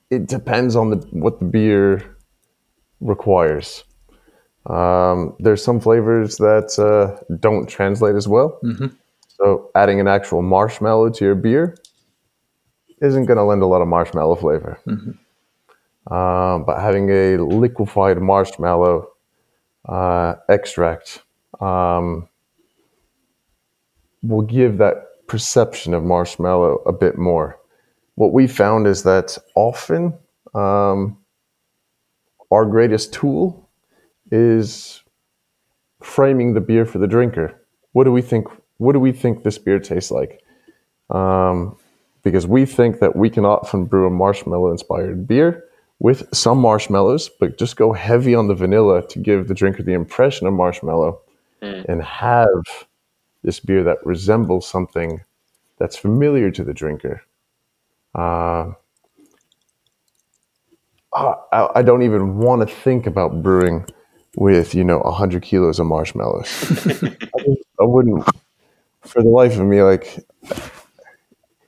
it depends on the what the beer requires. Um, there's some flavors that uh, don't translate as well. So adding an actual marshmallow to your beer isn't going to lend a lot of marshmallow flavor. Um, but having a liquefied marshmallow uh, extract um, will give that perception of marshmallow a bit more. What we found is that often um, our greatest tool is framing the beer for the drinker. What do we think? What do we think this beer tastes like? Um, because we think that we can often brew a marshmallow-inspired beer with some marshmallows, but just go heavy on the vanilla to give the drinker the impression of marshmallow, and have this beer that resembles something that's familiar to the drinker. Uh, I, I don't even want to think about brewing with you know 100 kilos of marshmallows (laughs) I, I wouldn't for the life of me like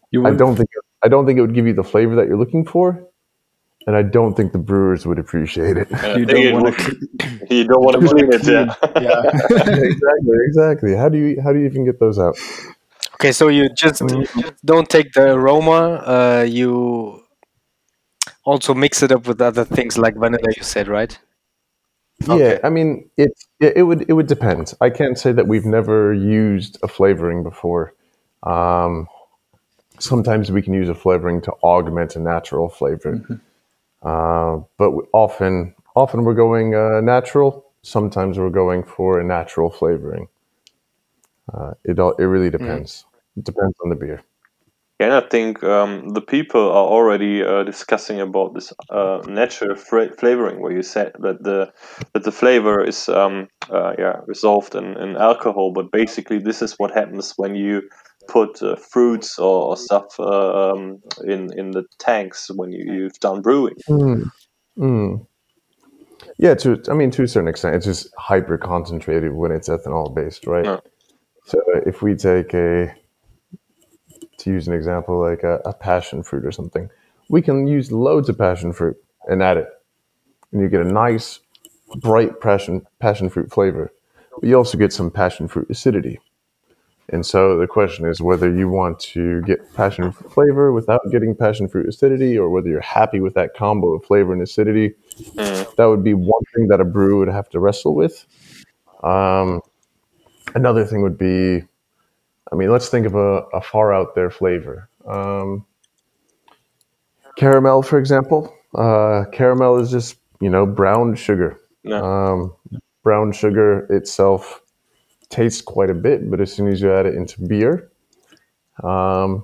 You i don't think i don't think it would give you the flavor that you're looking for and i don't think the brewers would appreciate it I you don't want to. (laughs) you don't want to clean it, yeah. Yeah. (laughs) exactly exactly how do you how do you even get those out Okay, so you just, you just don't take the aroma. Uh, you also mix it up with other things like vanilla. You said right? Okay. Yeah, I mean, it, it it would it would depend. I can't say that we've never used a flavoring before. Um, sometimes we can use a flavoring to augment a natural flavor, uh, but often often we're going uh, natural. Sometimes we're going for a natural flavoring. Uh, it all it really depends. It depends on the beer. Yeah, and I think um, the people are already uh, discussing about this uh, natural fra- flavoring, where you said that the that the flavor is um, uh, yeah resolved in, in alcohol, but basically this is what happens when you put uh, fruits or, or stuff uh, um, in in the tanks when you, you've done brewing. Mm. Yeah, to I mean to a certain extent, it's just hyper concentrated when it's ethanol based, right? Yeah. So if we take a to use an example like a, a passion fruit or something, we can use loads of passion fruit and add it, and you get a nice bright passion passion fruit flavor. But you also get some passion fruit acidity. And so the question is whether you want to get passion fruit flavor without getting passion fruit acidity, or whether you're happy with that combo of flavor and acidity. Mm. That would be one thing that a brewer would have to wrestle with. Um, another thing would be, I mean, let's think of a, a far out there flavor. Um, caramel, for example. Uh, caramel is just you know brown sugar. No. Um, brown sugar itself tastes quite a bit, but as soon as you add it into beer, um,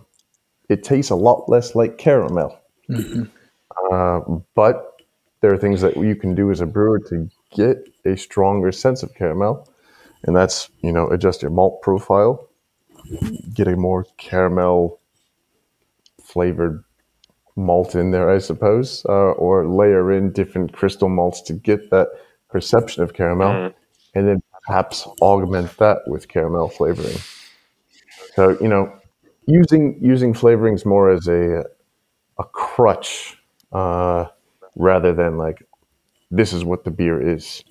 it tastes a lot less like caramel. Uh, but there are things that you can do as a brewer to get a stronger sense of caramel, and that's you know adjust your malt profile, get a more caramel flavored malt in there, I suppose, uh, or layer in different crystal malts to get that perception of caramel, Mm. and then perhaps augment that with caramel flavoring. So you know, using using flavorings more as a a crutch uh, rather than like this is what the beer is.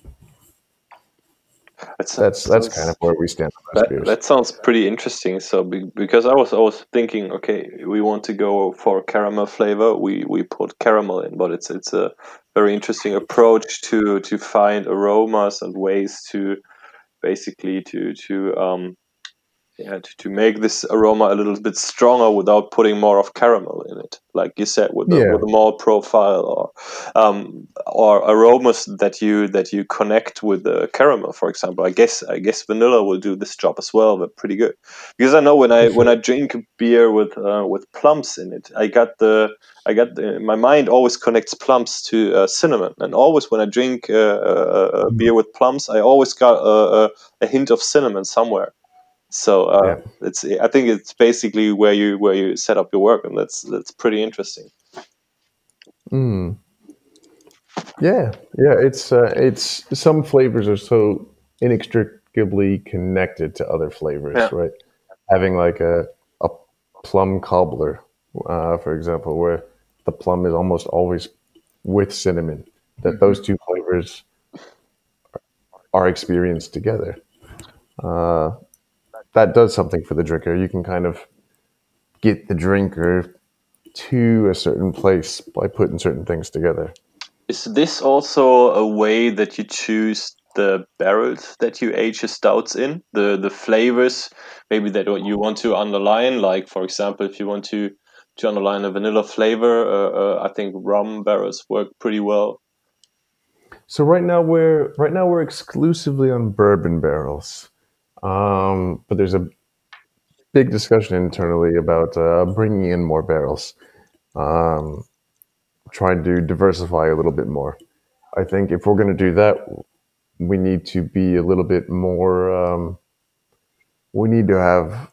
That's That's that's kind of where we stand on That, that sounds pretty interesting. So, be, because I was always thinking, okay, we want to go for caramel flavor, we we put caramel in, but it's it's a very interesting approach to to find aromas and ways to basically to to um yeah to, to make this aroma a little bit stronger without putting more of caramel in it, like you said, with the, Yeah. with a malt profile or um, or aromas that you that you connect with the caramel. For example, I guess I guess vanilla will do this job as well, but pretty good because I know when I when I drink a beer with uh, with plums in it, I got the I got the, my mind always connects plums to uh, cinnamon, and always when I drink uh, a, a- a beer with plums, I always got a, a, a hint of cinnamon somewhere. So uh, Yeah. it's I think it's basically where you where you set up your work, and that's that's pretty interesting. Mm. Yeah, yeah. It's uh, it's some flavors are so inextricably connected to other flavors, Yeah. right? Having like a a plum cobbler, uh, for example, where the plum is almost always with cinnamon. That those two flavors are experienced together. Uh, that does something for the drinker. You can kind of get the drinker to a certain place by putting certain things together. Is this also a way that you choose the barrels that you age your stouts in? The the flavors maybe that what you want to underline, like for example, if you want to to underline a vanilla flavor, uh, uh, I think rum barrels work pretty well. So right now we're right now we're exclusively on bourbon barrels, um, but there's a big discussion internally about uh, bringing in more barrels, um, trying to diversify a little bit more. I think if we're going to do that, we need to be a little bit more. Um, we need to have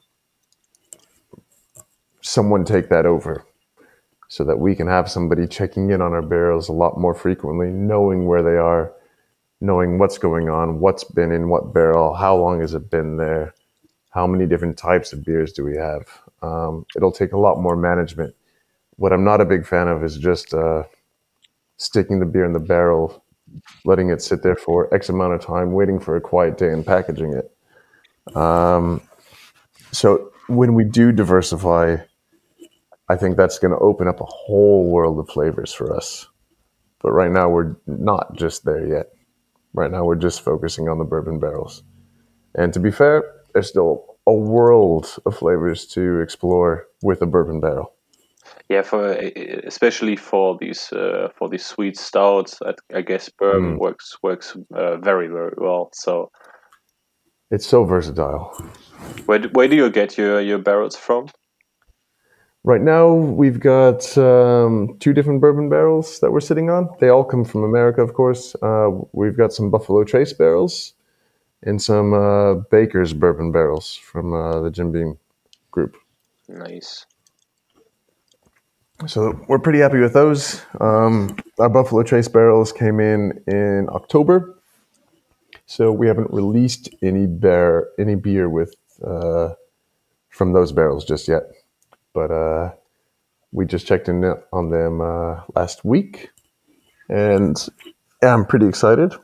someone take that over so that we can have somebody checking in on our barrels a lot more frequently, knowing where they are, knowing what's going on, what's been in what barrel, how long has it been there, how many different types of beers do we have. Um, it'll take a lot more management. What I'm not a big fan of is just uh, sticking the beer in the barrel, letting it sit there for X amount of time, waiting for a quiet day and packaging it. Um, so when we do diversify, I think that's going to open up a whole world of flavors for us. But right now, we're not just there yet. Right now, we're just focusing on the bourbon barrels. And to be fair, there's still a world of flavors to explore with a bourbon barrel. Yeah, for especially for these uh, for these sweet stouts, I, I guess bourbon Mm. works works uh, very very well. So It's so versatile. where do, where do you get your your barrels from? Right now, we've got um, two different bourbon barrels that we're sitting on. They all come from America, of course. Uh, we've got some Buffalo Trace barrels and some uh, Baker's bourbon barrels from uh, the Jim Beam group. Nice. So we're pretty happy with those. Um, our Buffalo Trace barrels came in in October, so we haven't released any bear any beer with uh, from those barrels just yet. But uh, we just checked in on them uh, last week, and I'm pretty excited.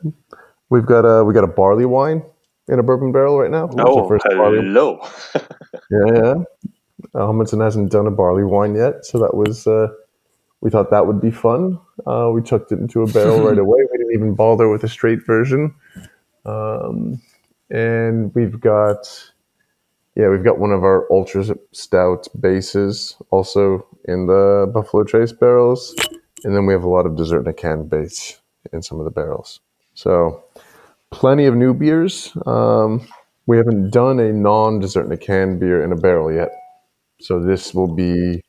We've got a we got a barley wine in a bourbon barrel right now. Oh, first hello. Yeah, yeah. Uh, hasn't done a barley wine yet, so that was uh, we thought that would be fun. Uh, we chucked it into a barrel right (laughs) away. We didn't even bother with a straight version. Um, and we've got yeah, we've got one of our ultra stout bases also in the Buffalo Trace barrels, and then we have a lot of dessert in a can base in some of the barrels. So plenty of new beers. Um, we haven't done a non-dessert in a can beer in a barrel yet, so this will be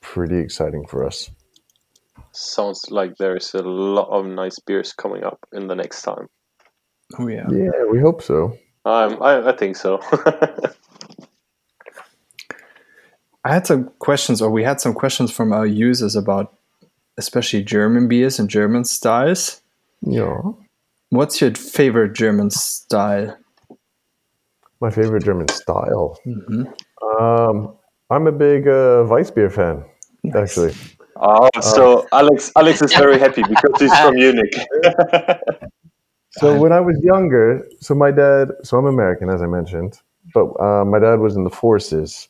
pretty exciting for us. Sounds like there's a lot of nice beers coming up in the next time. Oh yeah. Yeah, we hope so. Um, I, I think so. (laughs) I had some questions, or we had some questions from our users about, especially German beers and German styles. Yeah, What's your favorite German style? my favorite German style. Um, I'm a big uh, Weissbier fan, actually. oh, so Alex, Alex is very happy because he's from (laughs) Munich. (laughs) So when I was younger, so my dad, so I'm American, as I mentioned, but uh, my dad was in the forces.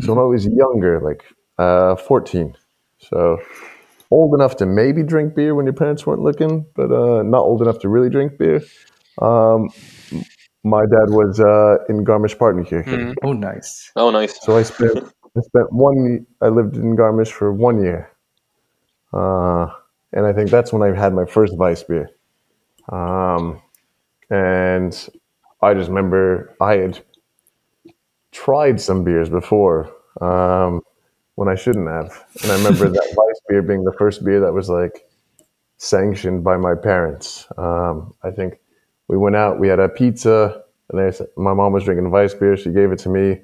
So when I was younger, like uh, 14, so old enough to maybe drink beer when your parents weren't looking, but uh, not old enough to really drink beer. Um, my dad was uh, in Garmisch-Partenkirchen, Oh, nice. oh, nice. so I spent (laughs) I spent one. I lived in Garmisch for one year, uh, and I think that's when I had my first Weiss beer. Um, and I just remember I had tried some beers before um, when I shouldn't have, and I remember that (laughs) Weiss beer being the first beer that was like sanctioned by my parents. Um, I think we went out, we had a pizza, and there's, my mom was drinking Weiss beer. She gave it to me,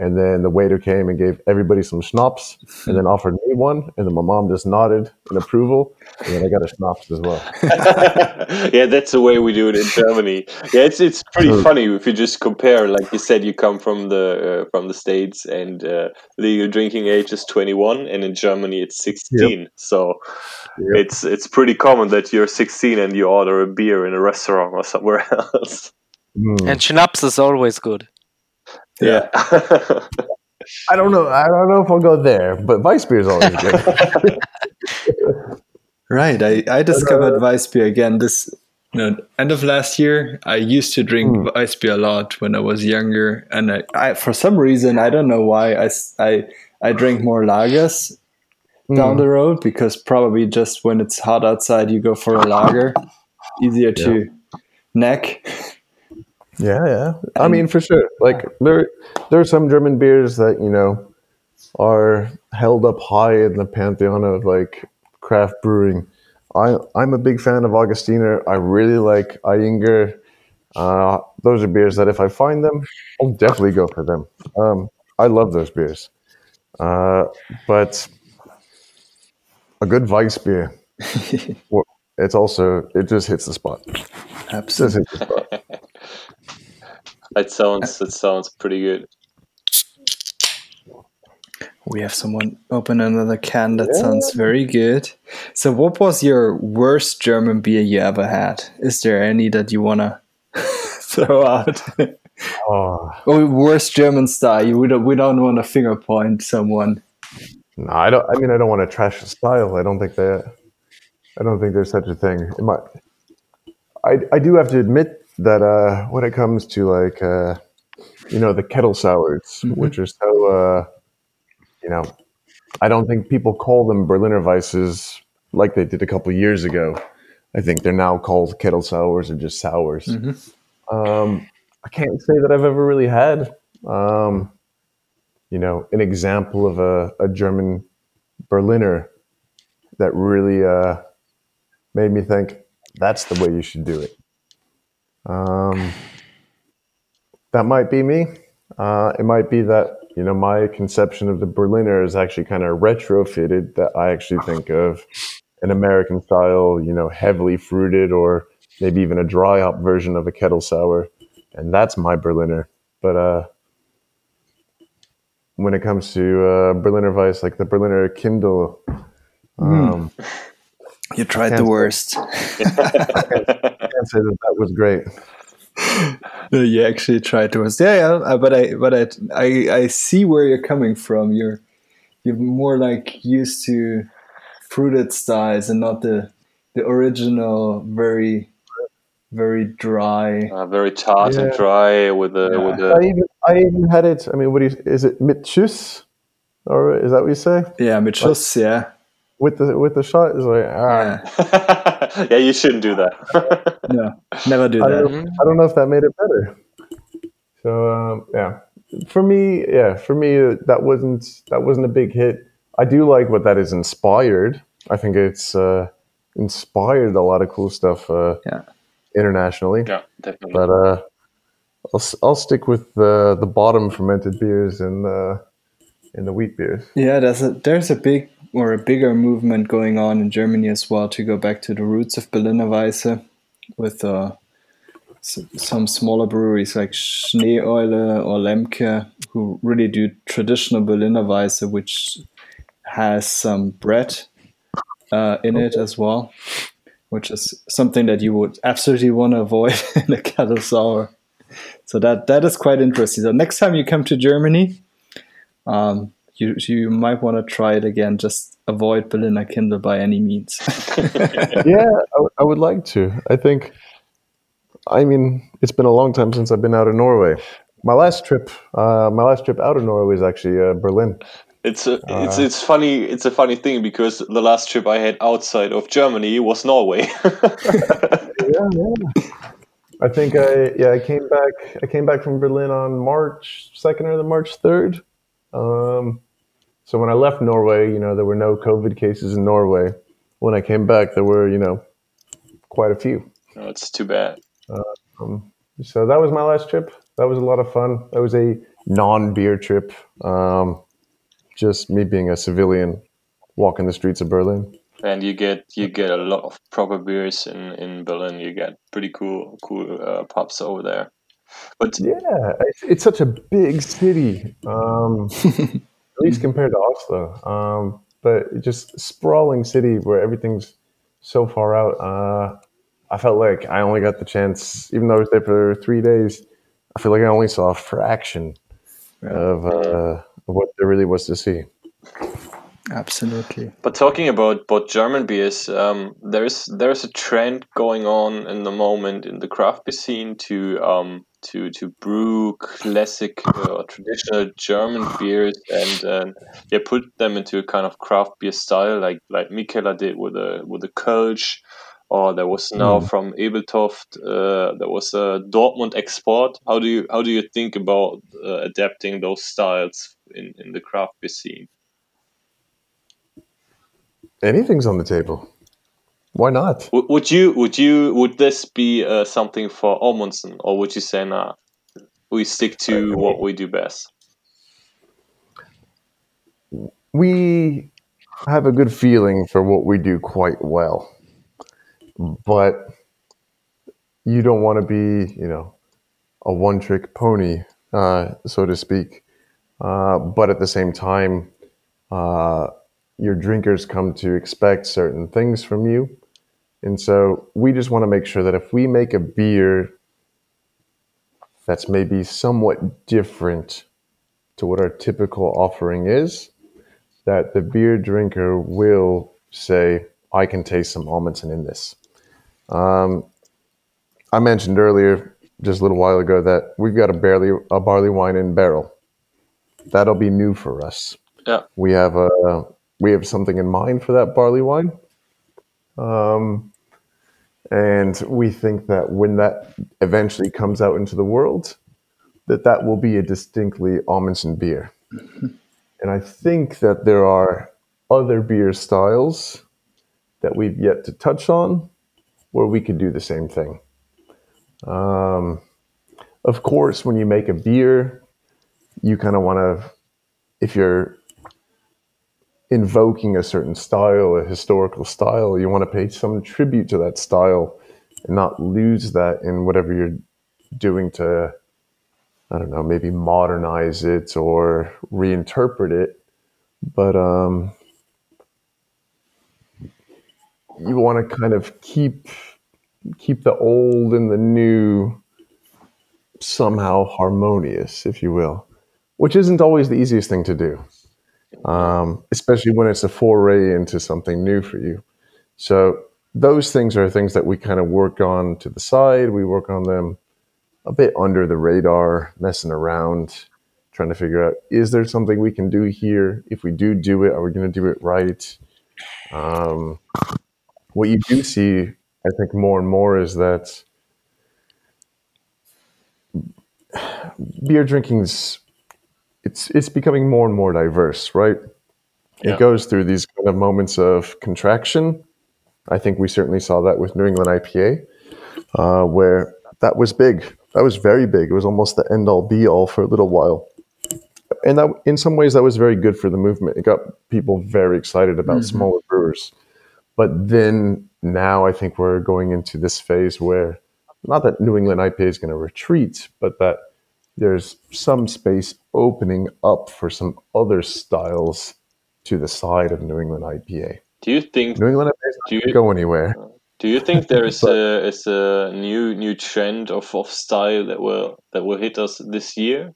and then the waiter came and gave everybody some schnapps, and then offered me one, and then my mom just nodded in approval, and then I got a schnapps as well. (laughs) yeah, that's the way we do it in Germany. Yeah, it's it's pretty funny if you just compare. Like you said, you come from the uh, from the states, and uh, legal drinking age is twenty one, and in Germany it's sixteen. So Yep. it's it's pretty common that you're sixteen and you order a beer in a restaurant or somewhere (laughs) else. Mm. And schnapps is always good. Yeah. (laughs) I don't know. I don't know if I'll go there, but Weiss beer is always good. (laughs) Right. I, I discovered Weissbier again this you know, end of last year. I used to drink Hmm. Weissbier a lot when I was younger. And I, I, for some reason, I don't know why, I I I drink more lagers down the road because probably just when it's hot outside, you go for a lager. Easier to neck. Yeah, yeah. I mean, for sure. Like there, there are some German beers that you know are held up high in the pantheon of like craft brewing. I, I'm a big fan of Augustiner. I really like Ayinger. Uh, those are beers that if I find them, I'll definitely go for them. Um, I love those beers. Uh, but a good Weiss beer, (laughs) it's also it just hits the spot. Absolutely. (laughs) hits the spot. that sounds uh, that sounds pretty good. We have someone open another can. That sounds very good. So, what was your worst German beer you ever had? Is there any that you want to (laughs) throw out? Oh. or worst German style? You, we don't, we don't want to finger point someone. No, I don't. I mean, I don't want to trash the style. I don't think that. I don't think there's such a thing. It might, I I do have to admit that uh, when it comes to like uh, you know the kettle sours, which are so uh, you know, I don't think people call them Berliner Weisses like they did a couple years ago. I think they're now called kettle sours or just sours. Um, I can't say that I've ever really had. Um, you know, an example of a, a German Berliner that really uh, made me think that's the way you should do it. Um, that might be me. Uh, it might be that you know my conception of the Berliner is actually kind of retrofitted. That I actually think of an American style, you know, heavily fruited or maybe even a dry hop version of a kettle sour, and that's my Berliner. But uh, when it comes to uh, Berliner Weiss, like the Berliner Kindl, um, You tried the worst. I (laughs) can't say that that was great. no, you actually tried to. Yeah, yeah, uh, but I, but I, I, I see where you're coming from. You're, you're more like used to fruited styles and not the, the original, very, very dry, uh, very tart Yeah. and dry with the Yeah. with I the. even I even had it. I mean, what do you, is it? mit Schuss, or is that what you say? yeah, mit Schuss, yeah, With the with the shot is like ah, yeah, (laughs) yeah, you shouldn't do that. (laughs) no, never do I that. don't, I don't know if that made it better. So um, yeah, for me, yeah, for me uh, that wasn't that wasn't a big hit. I do like what that is inspired. I think it's uh, inspired a lot of cool stuff uh, Yeah. internationally. yeah, definitely. But uh, I'll s- I'll stick with the the bottom fermented beers and the and the wheat beers. Yeah, there's a there's a big or a bigger movement going on in Germany as well to go back to the roots of Berliner Weisse with uh, some smaller breweries like Schneeeule or Lemke who really do traditional Berliner Weisse, which has some bread uh, in it as well, which is something that you would absolutely want to avoid (laughs) in a kettle sour. So that that is quite interesting. So next time you come to Germany, um, you you might want to try it again. Just avoid Berliner Kindl by any means. (laughs) yeah, I, w- I would like to. I think, I mean, it's been a long time since I've been out of Norway. My last trip, uh, my last trip out of Norway was actually uh, Berlin. It's a, it's it's funny. It's a funny thing because the last trip I had outside of Germany was Norway. (laughs) Yeah, yeah. I think I yeah I came back I came back from Berlin on March second or the March third. Um, so when I left Norway, you know there were no COVID cases in Norway. When I came back, there were you know quite a few. No, it's too bad. Um, so that was my last trip. That was a lot of fun. That was a non-beer trip. Um, just me being a civilian, walking the streets of Berlin. And you get you get a lot of proper beers in, in Berlin. You get pretty cool cool uh, pubs over there. But Yeah, it's, it's such a big city, um, (laughs) at least compared to Oslo. Um, but just sprawling city where everything's so far out. Uh, I felt like I only got the chance, even though I was there for three days. I feel like I only saw a fraction of, uh, of what there really was to see. Absolutely. But talking about, about German beers, um, there's there's a trend going on in the moment in the craft beer scene to um, to to brew classic uh, or traditional German beers and uh, yeah put them into a kind of craft beer style like like Mikkeller did with a with a Kölsch, or there was now from Ebeltoft uh, there was a Dortmund Export. How do you how do you think about uh, adapting those styles in, in the craft beer scene? Anything's on the table. Why not? Would, would you would you would this be uh, something for Amundsen, or would you say nah? We stick to what we do best. we have a good feeling for what we do quite well, but you don't want to be, you know, a one-trick pony, uh, so to speak. Uh, but at the same time, uh, your drinkers come to expect certain things from you, and so we just want to make sure that if we make a beer that's maybe somewhat different to what our typical offering is, that the beer drinker will say, I can taste some Amundsen in this. Um, I mentioned earlier, just a little while ago, that we've got a barley, a barley wine in barrel. That'll be new for us. Yeah. We have a we have something in mind for that barley wine. Um, and we think that when that eventually comes out into the world, that that will be a distinctly Amundsen beer. (laughs) And I think that there are other beer styles that we've yet to touch on where we could do the same thing. Um, of course, when you make a beer, you kind of want to, if you're invoking a certain style, a historical style, you want to pay some tribute to that style and not lose that in whatever you're doing to I don't know, maybe modernize it or reinterpret it. But um, you want to kind of keep keep the old and the new somehow harmonious, if you will, which isn't always the easiest thing to do, um, especially when it's a foray into something new for you. So those things are things that we kind of work on to the side. We work on them a bit under the radar, messing around, trying to figure out is there something we can do here? If we do do it, are we going to do it right? Um, what you do see, I think, more and more is that beer drinking's it's it's becoming more and more diverse, right? Yeah. It goes through these kind of moments of contraction. I think we certainly saw that with New England IPA, uh, where that was big. That was very big. It was almost the end all be all for a little while. And that, in some ways, that was very good for the movement. It got people very excited about smaller brewers. But then now I think we're going into this phase where not that New England IPA is going to retreat, but that there's some space opening up for some other styles to the side of New England IPA. Do you think New England IPA Do you- go anywhere. Do you think there is (laughs) a is a new new trend of, of style that will that will hit us this year?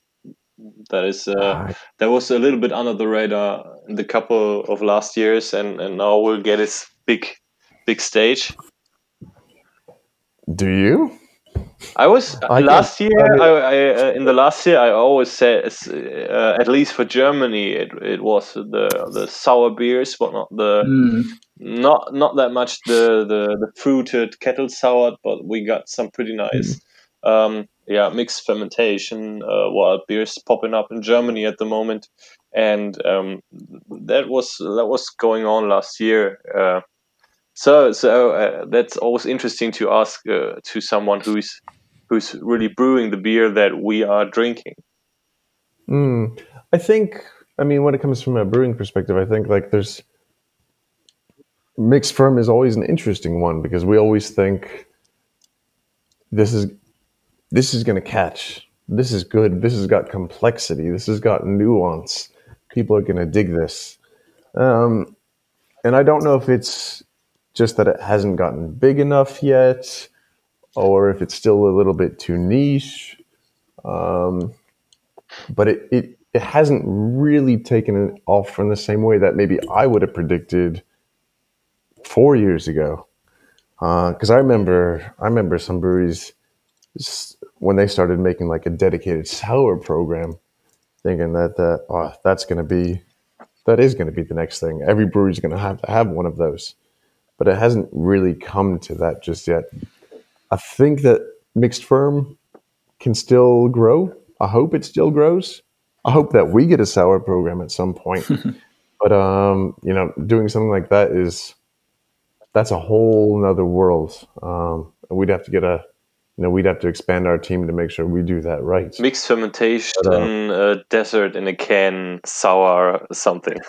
That is uh, that was a little bit under the radar in the couple of last years, and, and now will get its big big stage. Do you? I was I last guess- year. I I, uh, in the last year, I always said, uh, at least for Germany, it, it was the the sour beers, but not the Mm. not not that much the the, the fruited kettle soured, but we got some pretty nice, um, yeah, mixed fermentation uh, wild beers popping up in Germany at the moment, and um, that was that was going on last year. So so uh, that's always interesting to ask uh, to someone who's who's really brewing the beer that we are drinking. Mm, I think, I mean, when it comes from a brewing perspective, I think like there's mixed ferm is always an interesting one because we always think this is this is going to catch. This is good. This has got complexity. This has got nuance. People are going to dig this. Um, and I don't know if it's just that it hasn't gotten big enough yet, or if it's still a little bit too niche. Um, but it, it, it hasn't really taken off from the same way that maybe I would have predicted four years ago. Because I remember, I remember some breweries when they started making like a dedicated sour program, thinking that that oh, that's going to be, that is going to be the next thing. Every brewery's going to have to have one of those, but it hasn't really come to that just yet. I think that mixed ferm can still grow. I hope it still grows. I hope that we get a sour program at some point. (laughs) but um, you know, doing something like that is that's a whole nother world. Um, and we'd have to get a you know, we'd have to expand our team to make sure we do that right. Mixed fermentation, But, uh, desert in a can, sour something. (laughs)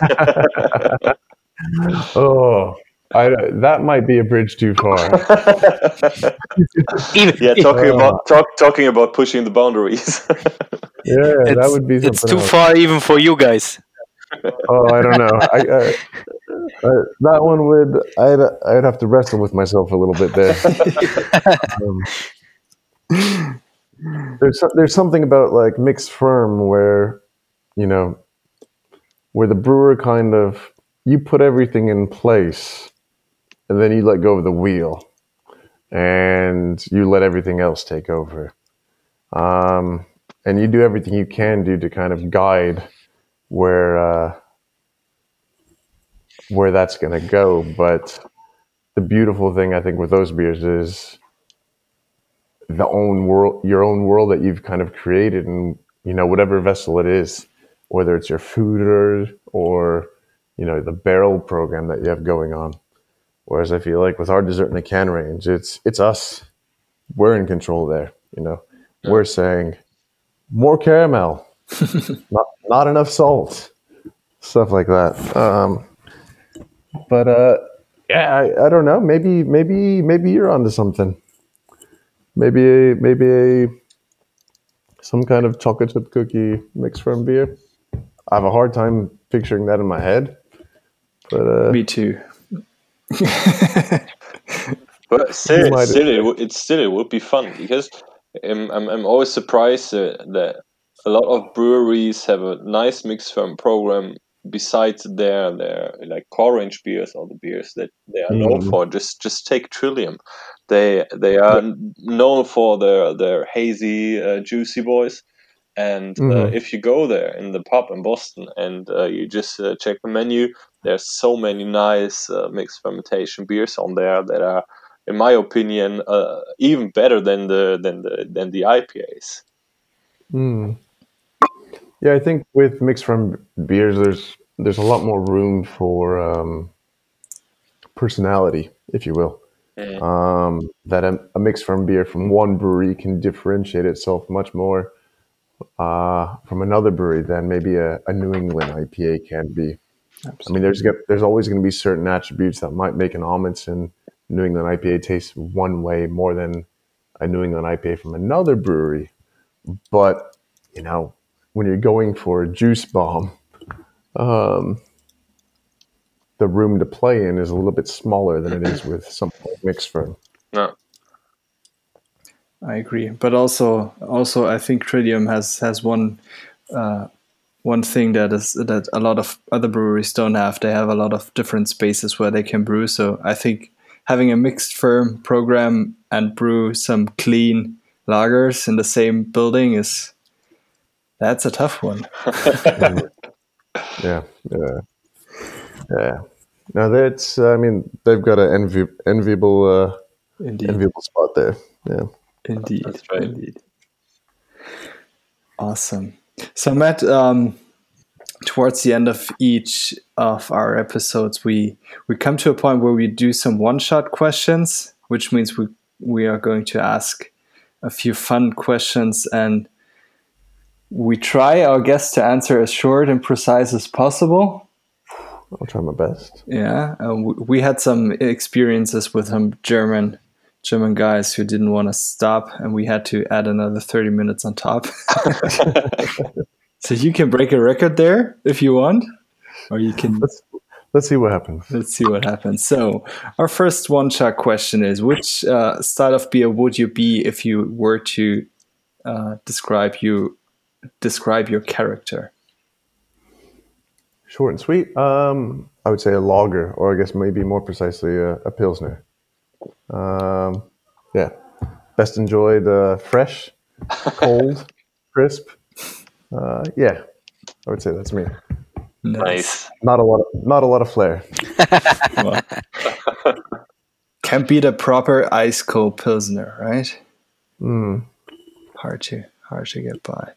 Oh, I, that might be a bridge too far. (laughs) Yeah, talking Uh. about talk, talking about pushing the boundaries. (laughs) Yeah, that it's, would be it's too else. far even for you guys. Oh, I don't know. I, uh, uh, that one would I'd I'd have to wrestle with myself a little bit there. (laughs) um, there's there's something about like mixed ferm where you know where the brewer kind of you put everything in place and then you let go of the wheel and you let everything else take over. Um, and you do everything you can do to kind of guide where uh, where that's going to go. But the beautiful thing I think with those beers is the own world, your own world that you've kind of created, and you know whatever vessel it is, whether it's your foeder or you know the barrel program that you have going on. Whereas I feel like with our dessert in the can range, it's it's us. We're in control there. You know, we're saying more caramel, (laughs) not not enough salt, stuff like that. Um, but uh, yeah, I, I don't know. Maybe maybe maybe you're onto something. Maybe a, maybe a some kind of chocolate chip cookie mix from beer. I have a hard time picturing that in my head. But uh, Me too. (laughs) But still, might- still, it, would- it still it would be fun because I'm, I'm, I'm always surprised uh, that a lot of breweries have a nice mix ferm program besides their their like core range beers or the beers that they are known Mhm. for. Just just take Trillium. They they are known for their their hazy, uh, juicy boys. And uh, Mhm. if you go there in the pub in Boston and uh, you just uh, check the menu, there's so many nice uh, mixed fermentation beers on there that are, in my opinion, uh, even better than the than the than the IPAs. Mm. Yeah, I think with mixed ferm beers, there's there's a lot more room for um, personality, if you will. Mm. Um, that a, a mix ferm beer from one brewery can differentiate itself much more uh, from another brewery than maybe a, a New England IPA can be. I mean, there's get- there's always going to be certain attributes that might make an Amundsen New England IPA taste one way more than a New England IPA from another brewery. But you know, when you're going for a juice bomb, um, the room to play in is a little bit smaller than it is with something like mixed ferm. No. I agree, but also also I think Trillium has has one uh, one thing that is that a lot of other breweries don't have. They have a lot of different spaces where they can brew. So I think having a mixed ferm program and brew some clean lagers in the same building is that's a tough one. (laughs) Yeah, yeah, yeah. Now that's I mean they've got an envi- enviable uh, Indeed. enviable spot there. Yeah. Indeed. That's right. Indeed. Awesome. So, Matt, um, towards the end of each of our episodes, we we come to a point where we do some one-shot questions, which means we we are going to ask a few fun questions, and we try our guests to answer as short and precise as possible. I'll try my best. Yeah, uh, we had some experiences with some German German guys who didn't want to stop, and we had to add another thirty minutes on top. (laughs) so you can break a record there if you want, or you can. Let's let's see what happens. Let's see what happens. So our first one-shot question is: Which uh, style of beer would you be if you were to uh, describe you describe your character? Short and sweet. Um, I would say a lager, or I guess maybe more precisely a, a pilsner. Um, yeah, best enjoyed uh, fresh, cold, (laughs) crisp. Uh, yeah, I would say that's me. Nice. Not a lot. Of, not a lot of flair. Well, (laughs) can't beat a proper ice cold pilsner, right? Mm. Hard to hard to get by.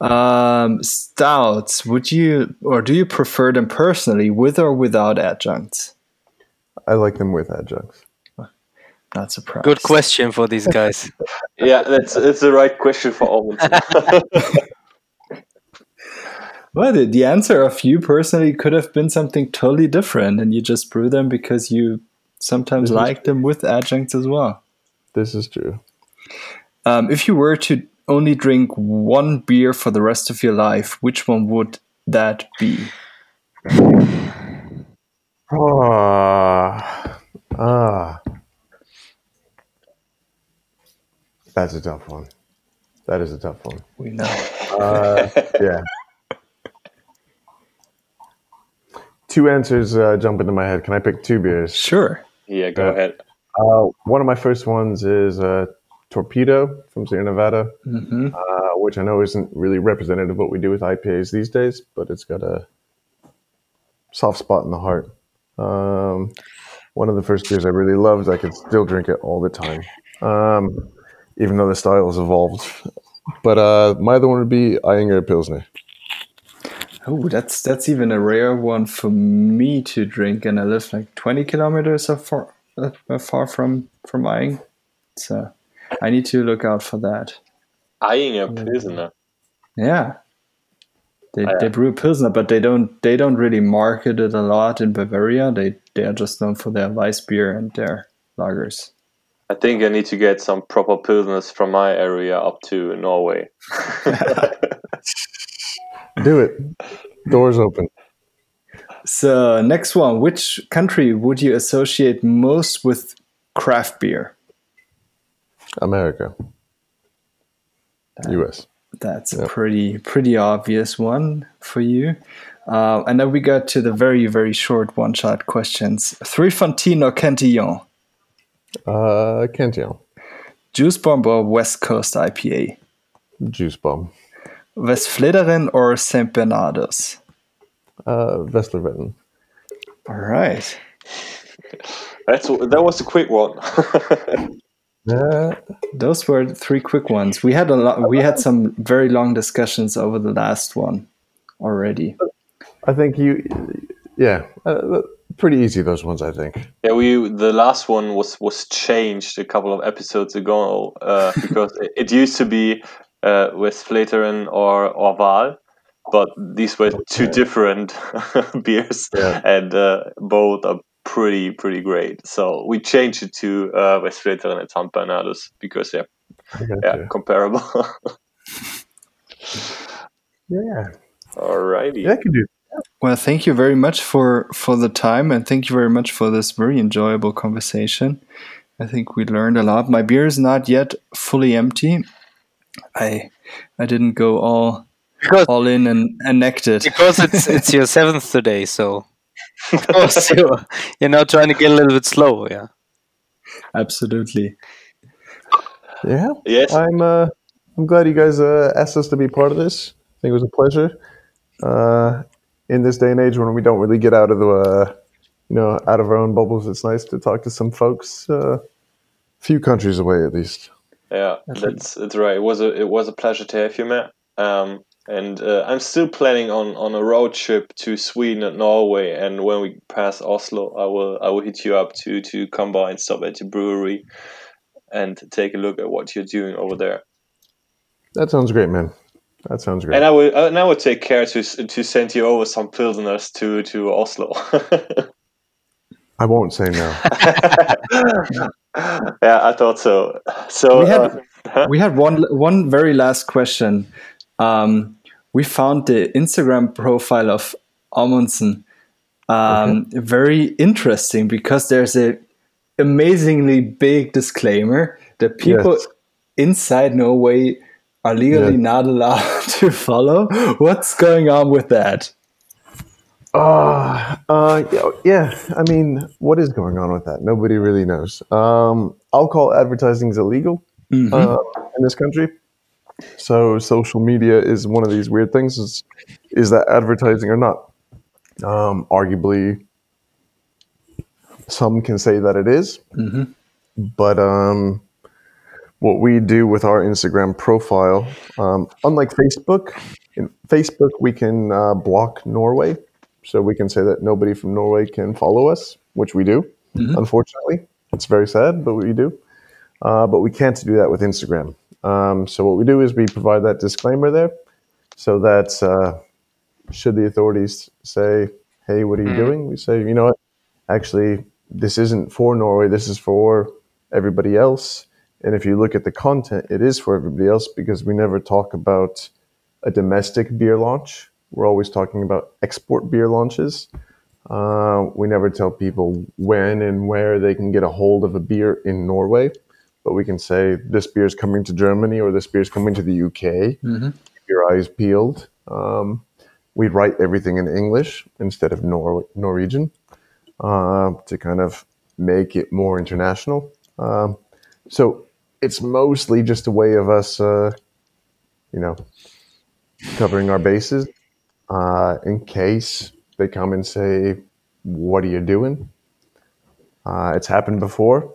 Um, stouts. Would you or do you prefer them personally, with or without adjuncts? I like them with adjuncts. Not surprised. Good question for these guys. (laughs) Yeah, that's that's the right question for all. Of them. well, the, the answer of you personally could have been something totally different, and you just brew them because you sometimes This is like them with adjuncts as well. This is true. Um, if you were to only drink one beer for the rest of your life, which one would that be? (sighs) Ah, ah. That's a tough one. That is a tough one. We know. Uh, yeah. Two answers uh, jump into my head. Can I pick two beers? Sure. yeah, go Yeah. ahead. Uh, one of my first ones is uh, Torpedo from Sierra Nevada, hmm uh, which I know isn't really representative of what we do with IPAs these days, but it's got a soft spot in the heart. Um, one of the first beers I really loved. I could still drink it all the time, um, even though the style has evolved. But uh, my other one would be Ayinger Pilsner. Oh, that's that's even a rare one for me to drink, and I live like twenty kilometers so far uh, far from from Aying. So I need to look out for that. Aying Pilsner. Yeah. They, Oh, yeah. they brew pilsner, but they don't they don't really market it a lot in Bavaria. They they are just known for their Weiss beer and their lagers. I think I need to get some proper pilsners from my area up to Norway. (laughs) Do it. Doors open. So next one, which country would you associate most with craft beer? America. U.S. That's a pretty pretty obvious one for you. Uh, and then we got to the very very short one shot questions. Three Fonteinen or Cantillon? Uh, can't Cantillon. Juice Bomb or West Coast IPA? Juice Bomb. West Westvleteren or St. Bernardus? Uh, West Westvleteren. All right. That's that was a quick one. Yeah, (laughs) Those were three quick ones. We had a lot. We had some very long discussions over the last one already. I think you. Yeah, uh, pretty easy those ones. I think. yeah, we the last one was was changed a couple of episodes ago uh, (laughs) because it, it used to be uh, Westvleteren or Orval, but these were two different (laughs) beers, Yeah. and uh, both are pretty pretty great. So we changed it to uh, Westvleteren and St. Bernardus because they're yeah, you. comparable. (laughs) Yeah, Alrighty. yeah, I can do. Well, thank you very much for for the time, and thank you very much for this very enjoyable conversation. I think we learned a lot. My beer is not yet fully empty. I I didn't go all Because all in and, and necked it. because it's (laughs) it's your seventh today, so (laughs) of course (laughs) you're, you're now trying to get a little bit slow. Yeah. Absolutely. Yeah, Yes. I'm. Uh, I'm glad you guys uh, asked us to be part of this. I think it was a pleasure. Uh, in this day and age, when we don't really get out of the, uh, you know, out of our own bubbles, it's nice to talk to some folks, uh, few countries away at least. Yeah, that's that's right. It was a it was a pleasure to have you, Matt. Um, and uh, I'm still planning on, on a road trip to Sweden and Norway. And when we pass Oslo, I will I will hit you up to to come by and stop at your brewery and take a look at what you're doing over there. That sounds great, man. That sounds great. And I will uh, and I will take care to to send you over some pilsners to to Oslo. (laughs) I won't say no. (laughs) yeah, I thought so. So We had- uh, we had one one very last question. Um, we found the Instagram profile of Amundsen um, very interesting because there's a amazingly big disclaimer that people Yes. inside Norway are legally Yeah. not allowed (laughs) to follow. What's going on with that? Uh, uh, yeah. I mean, what is going on with that? Nobody really knows. Um, alcohol advertising is illegal uh, in this country. So social media is one of these weird things. Is is that advertising or not? Um, arguably, some can say that it is. but um, what we do with our Instagram profile, um, unlike Facebook, in Facebook we can uh, block Norway, so we can say that nobody from Norway can follow us, which we do. Unfortunately, it's very sad, but we do. Uh, but we can't do that with Instagram. Um, so what we do is we provide that disclaimer there, so that uh, should the authorities say, "Hey, what are you doing?" We say, "You know what? Actually, this isn't for Norway. This is for everybody else." And if you look at the content, it is for everybody else because we never talk about a domestic beer launch. We're always talking about export beer launches. Uh, we never tell people when and where they can get a hold of a beer in Norway, but we can say this beer is coming to Germany or this beer is coming to the UK. Keep your eyes peeled. Um, we write everything in English instead of Nor- Norwegian uh, to kind of make it more international. Um, so it's mostly just a way of us, uh, you know, covering our bases uh, in case they come and say, "What are you doing?" Uh, it's happened before.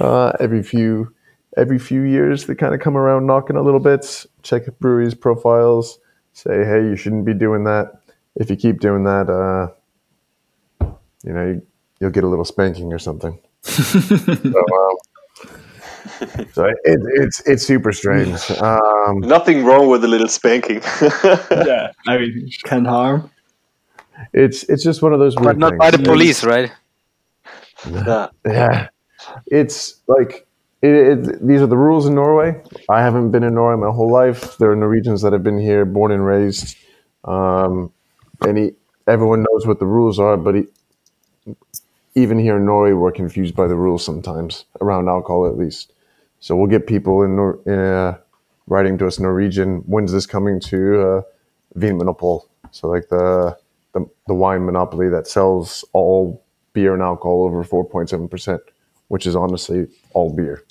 Uh, every few every few years, they kind of come around knocking a little bit, check breweries' profiles, say, "Hey, you shouldn't be doing that. If you keep doing that, uh, you know, you, you'll get a little spanking or something." (laughs) so, um, (laughs) so it, it's it's super strange. Um, nothing wrong with a little spanking. (laughs) Yeah, I mean, can't harm. it's it's just one of those But not things. by the police, right? yeah. Yeah, it's like it, it, these are the rules in Norway. I haven't been in Norway my whole life. There are Norwegians that have been here, born and raised, um, and he, everyone knows what the rules are. But he, even here in Norway, we're confused by the rules sometimes around alcohol, at least. So we'll get people in Nor- uh, writing to us Norwegian, when's this coming to uh, Vinmonopol? So like the, the the wine monopoly that sells all beer and alcohol over 4.7%, which is honestly all beer.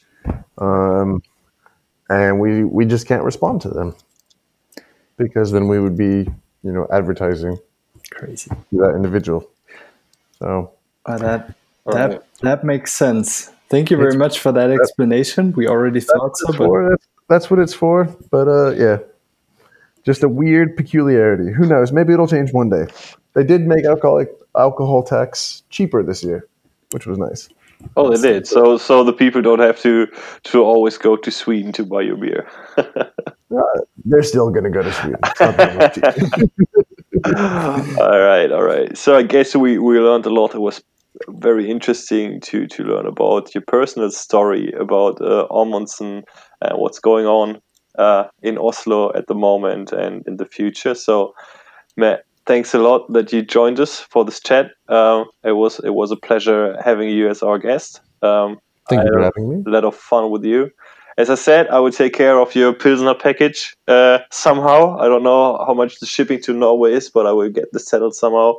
Um, and we we just can't respond to them because then we would be you know advertising Crazy. to that individual. So Uh, that that right. that makes sense. Thank you very It's- much for that explanation. We already thought so, that's, but for, that's, that's what it's for. But uh, yeah, just a weird peculiarity. Who knows? Maybe it'll change one day. They did make alcoholic alcohol tax cheaper this year, which was nice. Oh, they did. So, so the people don't have to to always go to Sweden to buy your beer. (laughs) Uh, they're still going to go to Sweden. It's not that much cheaper. (laughs) all right, all right. So I guess we we learned a lot. It was very interesting to to learn about your personal story about uh, Amundsen and what's going on uh, in Oslo at the moment and in the future. So, Matt, thanks a lot that you joined us for this chat. Um, it was it was a pleasure having you as our guest. Um, Thank you for having me. a lot of fun with you. As I said, I will take care of your Pilsner package uh, somehow. I don't know how much the shipping to Norway is, but I will get this settled somehow.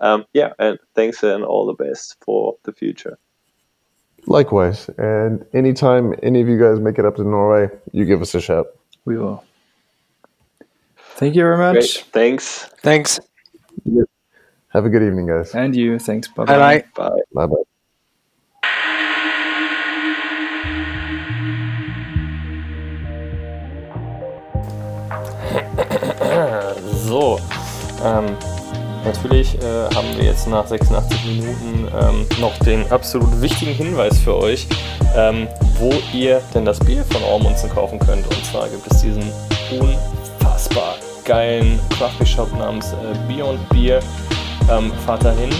Um, yeah, and thanks and all the best for the future. Likewise. And anytime any of you guys make it up to Norway, you give us a shout. we will. Thank you very Great, much. thanks. Thanks. Have a good evening, guys. And you. Thanks. Bye Bye bye. Bye. Bye bye. So, ähm, natürlich äh, haben wir jetzt nach 86 Minuten ähm, noch den absolut wichtigen Hinweis für euch, ähm, wo ihr denn das Bier von Ormundsen kaufen könnt. Und zwar gibt es diesen unfassbar geilen Craft Beer Shop namens äh, Beyond Beer. Ähm, fahrt dahin,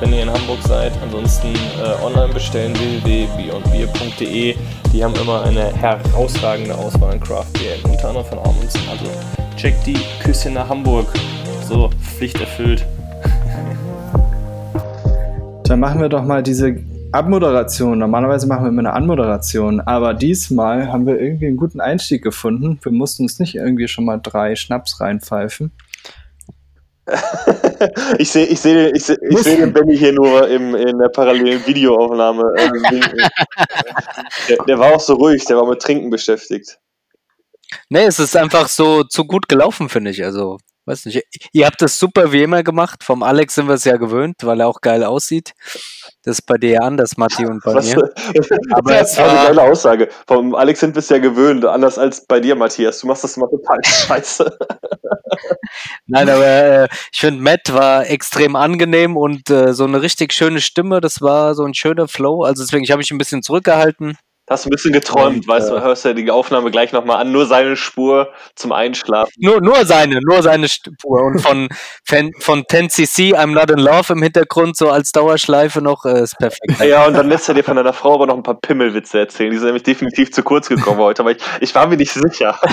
wenn ihr in Hamburg seid. Ansonsten äh, online bestellen www.beyondbeer.de. Die haben immer eine herausragende Auswahl an Craft Beer, unter anderem von Amundsen. Also checkt die Küsse nach Hamburg. So, Pflicht erfüllt. Dann machen wir doch mal diese Abmoderation. Normalerweise machen wir immer eine Anmoderation, aber diesmal haben wir irgendwie einen guten Einstieg gefunden. Wir mussten uns nicht irgendwie schon mal drei Schnaps reinpfeifen. ich (laughs) sehe ich seh, ich seh, ich seh den Benny hier nur im, in der parallelen Videoaufnahme. (laughs) äh, winken. der, der war auch so ruhig, der war mit Trinken beschäftigt. Nee, es ist einfach so zu gut gelaufen, finde ich. Also, weiß nicht. Ihr habt das super wie immer gemacht. Vom Alex sind wir es ja gewöhnt, weil er auch geil aussieht. Das ist bei dir anders, Matti, und bei Was, mir. aber das war eine geile Aussage. Vom Alex sind wir es ja gewöhnt, anders als bei dir, Matthias. Du machst das immer total (laughs) scheiße. Nein, aber äh, ich finde, Matt war extrem angenehm und äh, so eine richtig schöne Stimme. Das war so ein schöner Flow. Also deswegen, ich habe mich ein bisschen zurückgehalten. Hast ein bisschen geträumt, Und, weißt du, hörst ja die Aufnahme gleich nochmal an, nur seine Spur zum Einschlafen. Nur, nur seine, nur seine Spur. Und von, von, von 10cc, I'm not in love im Hintergrund, so als Dauerschleife noch, äh, ist perfekt. Ja, und dann lässt er dir von deiner Frau aber noch ein paar Pimmelwitze erzählen. Die sind nämlich definitiv zu kurz gekommen heute, aber ich, ich war mir nicht sicher. (laughs)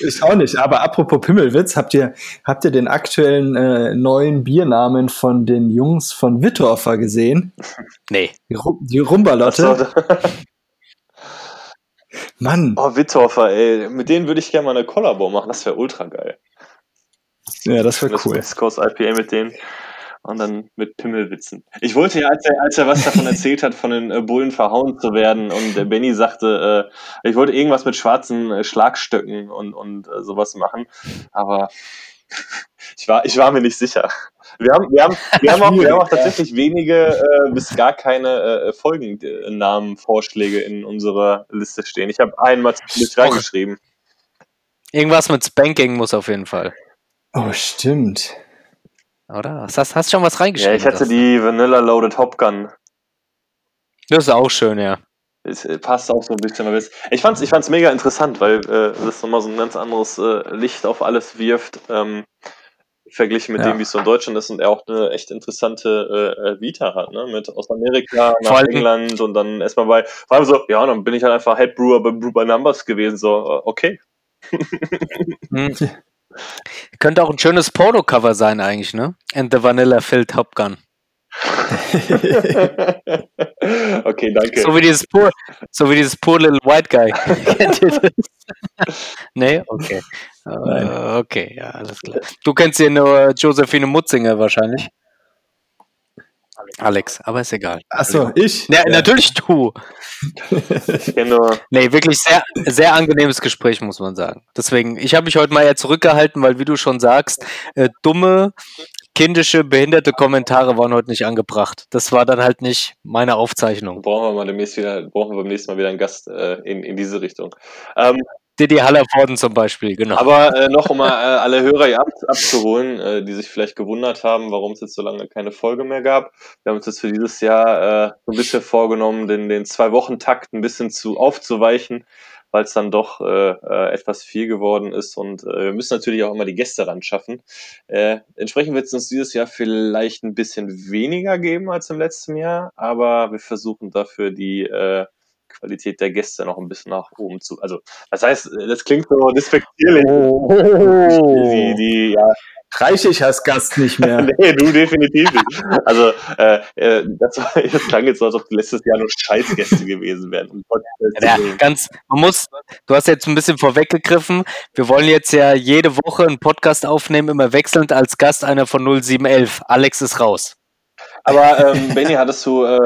Ich auch nicht, aber apropos Pimmelwitz, habt ihr, habt ihr den aktuellen äh, neuen Biernamen von den Jungs von Wittorfer gesehen? Nee. Die, die Rumbalotte? (laughs) Mann, Oh, Wittorfer, ey. Mit denen würde ich gerne mal eine Kollabo machen. Das wäre ultra geil. ja, das wäre Das cool. West Coast IPA mit denen. Und dann mit Pimmelwitzen. Ich wollte ja, als er, als er was davon erzählt hat, von den äh, Bullen verhauen zu werden, und der Benny sagte, äh, ich wollte irgendwas mit schwarzen äh, Schlagstöcken und, und äh, sowas machen. Aber (laughs) ich war, ich war mir nicht sicher. Wir haben, wir haben, wir haben, auch, wir haben auch tatsächlich wenige äh, bis gar keine äh, Folgennamenvorschläge in unserer Liste stehen. Ich habe einmal mit reingeschrieben. Irgendwas mit Spanking muss auf jeden Fall. Oh, stimmt. Oder? Hast, hast, hast schon was Ja, reingeschrieben? ich hatte das? die Vanilla Loaded Hopgun. Das ist auch schön, ja. Es äh, passt auch so ein bisschen. Ich fand's, ich fand's mega interessant, weil äh, das nochmal so ein ganz anderes äh, Licht auf alles wirft, ähm, verglichen mit Ja. dem, wie es so in Deutschland ist und er auch eine echt interessante äh, äh, Vita hat, ne? Mit aus Amerika Vor nach allem- England und dann erstmal bei, vor allem so, ja, dann bin ich halt einfach Head Brewer bei Brew by Numbers gewesen, so, äh, okay. (laughs) Hm. Könnte auch ein schönes Porno-Cover sein eigentlich, ne? And the Vanilla Filled Top Gun. Okay, danke. So wie dieses poor, so wie dieses poor little white guy. (laughs) Kennt ihr das? nee? Okay. Äh, okay, ja, alles klar. Du kennst hier nur Josephine Mutzinger wahrscheinlich. Alex, aber ist egal. Achso, ich? Ja, natürlich du. Nee, wirklich sehr, sehr angenehmes Gespräch, muss man sagen. Deswegen, ich habe mich heute mal eher zurückgehalten, weil, wie du schon sagst, äh, dumme, kindische, behinderte Kommentare waren heute nicht angebracht. Das war dann halt nicht meine Aufzeichnung. Brauchen wir mal demnächst wieder, brauchen wir beim nächsten Mal wieder einen Gast äh, in, in diese Richtung. Ähm, Didi Hallervorden zum Beispiel, genau. aber äh, noch um mal äh, alle Hörer hier ab, abzuholen, äh, die sich vielleicht gewundert haben, warum es jetzt so lange keine Folge mehr gab. Wir haben uns jetzt für dieses Jahr äh, so ein bisschen vorgenommen, den, den Zwei-Wochen-Takt ein bisschen zu aufzuweichen, weil es dann doch äh, äh, etwas viel geworden ist und äh, wir müssen natürlich auch immer die Gäste ran schaffen. Äh, entsprechend wird es uns dieses Jahr vielleicht ein bisschen weniger geben als im letzten Jahr, aber wir versuchen dafür die äh, Qualität der Gäste noch ein bisschen nach oben zu. Also, das heißt, das klingt so despektierlich. Die, die, ja, Reiche ich als Gast nicht mehr. (laughs) nee, du definitiv nicht. Also, äh, äh, das, war, das klang jetzt so, als ob letztes Jahr nur Scheißgäste gewesen wären. Um Ja, ganz, man muss, du hast jetzt ein bisschen vorweggegriffen. Wir wollen jetzt ja jede Woche einen Podcast aufnehmen, immer wechselnd als Gast einer von 0711. Alex ist raus. Aber ähm, Benny, hattest du äh, äh,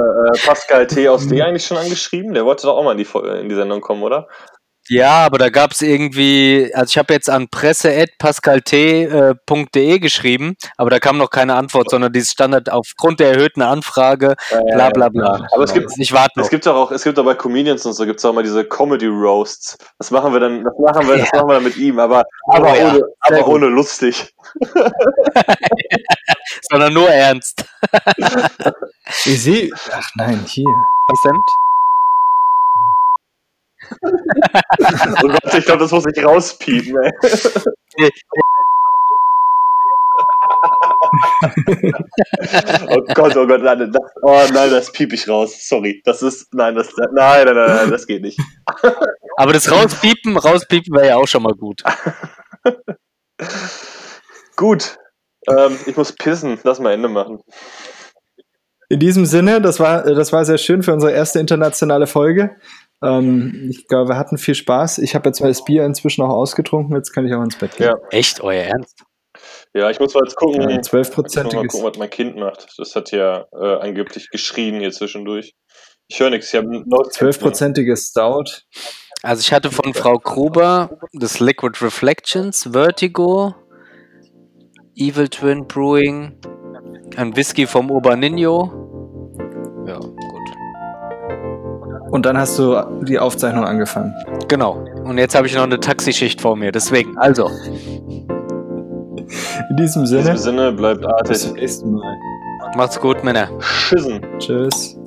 Pascal T. aus D eigentlich schon angeschrieben? Der wollte doch auch mal in die, in die Sendung kommen, oder? Ja, aber da gab es irgendwie, also ich habe jetzt an presse.pascalt.de geschrieben, aber da kam noch keine Antwort, sondern dieses Standard aufgrund der erhöhten Anfrage, bla bla bla. Aber es gibt, Ich warte noch. es gibt doch auch, es gibt auch bei Comedians und so, gibt es auch mal diese Comedy Roasts. Das machen wir dann, das machen wir, das Ja. machen wir dann mit ihm, aber, aber, Aber ja, ohne, aber ohne lustig. (laughs) sondern nur ernst. Ich sehe. Ach nein, hier. Was denn? Oh Gott, ich glaube, das muss ich rauspiepen, ey. (laughs) Oh Gott, oh Gott, nein, das, oh nein, das piep ich raus. Sorry. Das ist, nein, das, nein, nein, nein, nein das geht nicht. (laughs) Aber das rauspiepen, rauspiepen wäre ja auch schon mal gut. (laughs) Gut. Ähm, ich muss pissen. Lass mal Ende machen. In diesem Sinne, das war, das war sehr schön für unsere erste internationale Folge. Ähm, ich glaube, wir hatten viel Spaß. Ich habe jetzt mal das Bier inzwischen auch ausgetrunken. Jetzt kann ich auch ins Bett gehen. Ja. Echt, euer Ernst? Ja, ich muss mal jetzt gucken. Ja, ich muss mal 12-prozentiges. gucken, was mein Kind macht. Das hat ja äh, angeblich geschrien hier zwischendurch. Ich höre nichts. Ich habe 12-prozentiges Stout. Also ich hatte von Frau Gruber das Liquid Reflections, Vertigo, Evil Twin Brewing, ein Whisky vom Oberninho. Ja. Und dann hast du die Aufzeichnung angefangen. Genau. Und jetzt habe ich noch eine Taxischicht vor mir. Deswegen, also, In diesem In Sinne, diesem Sinne bleibt bis artig. zum nächsten Mal. macht's gut, Männer. Schissen. Tschüss.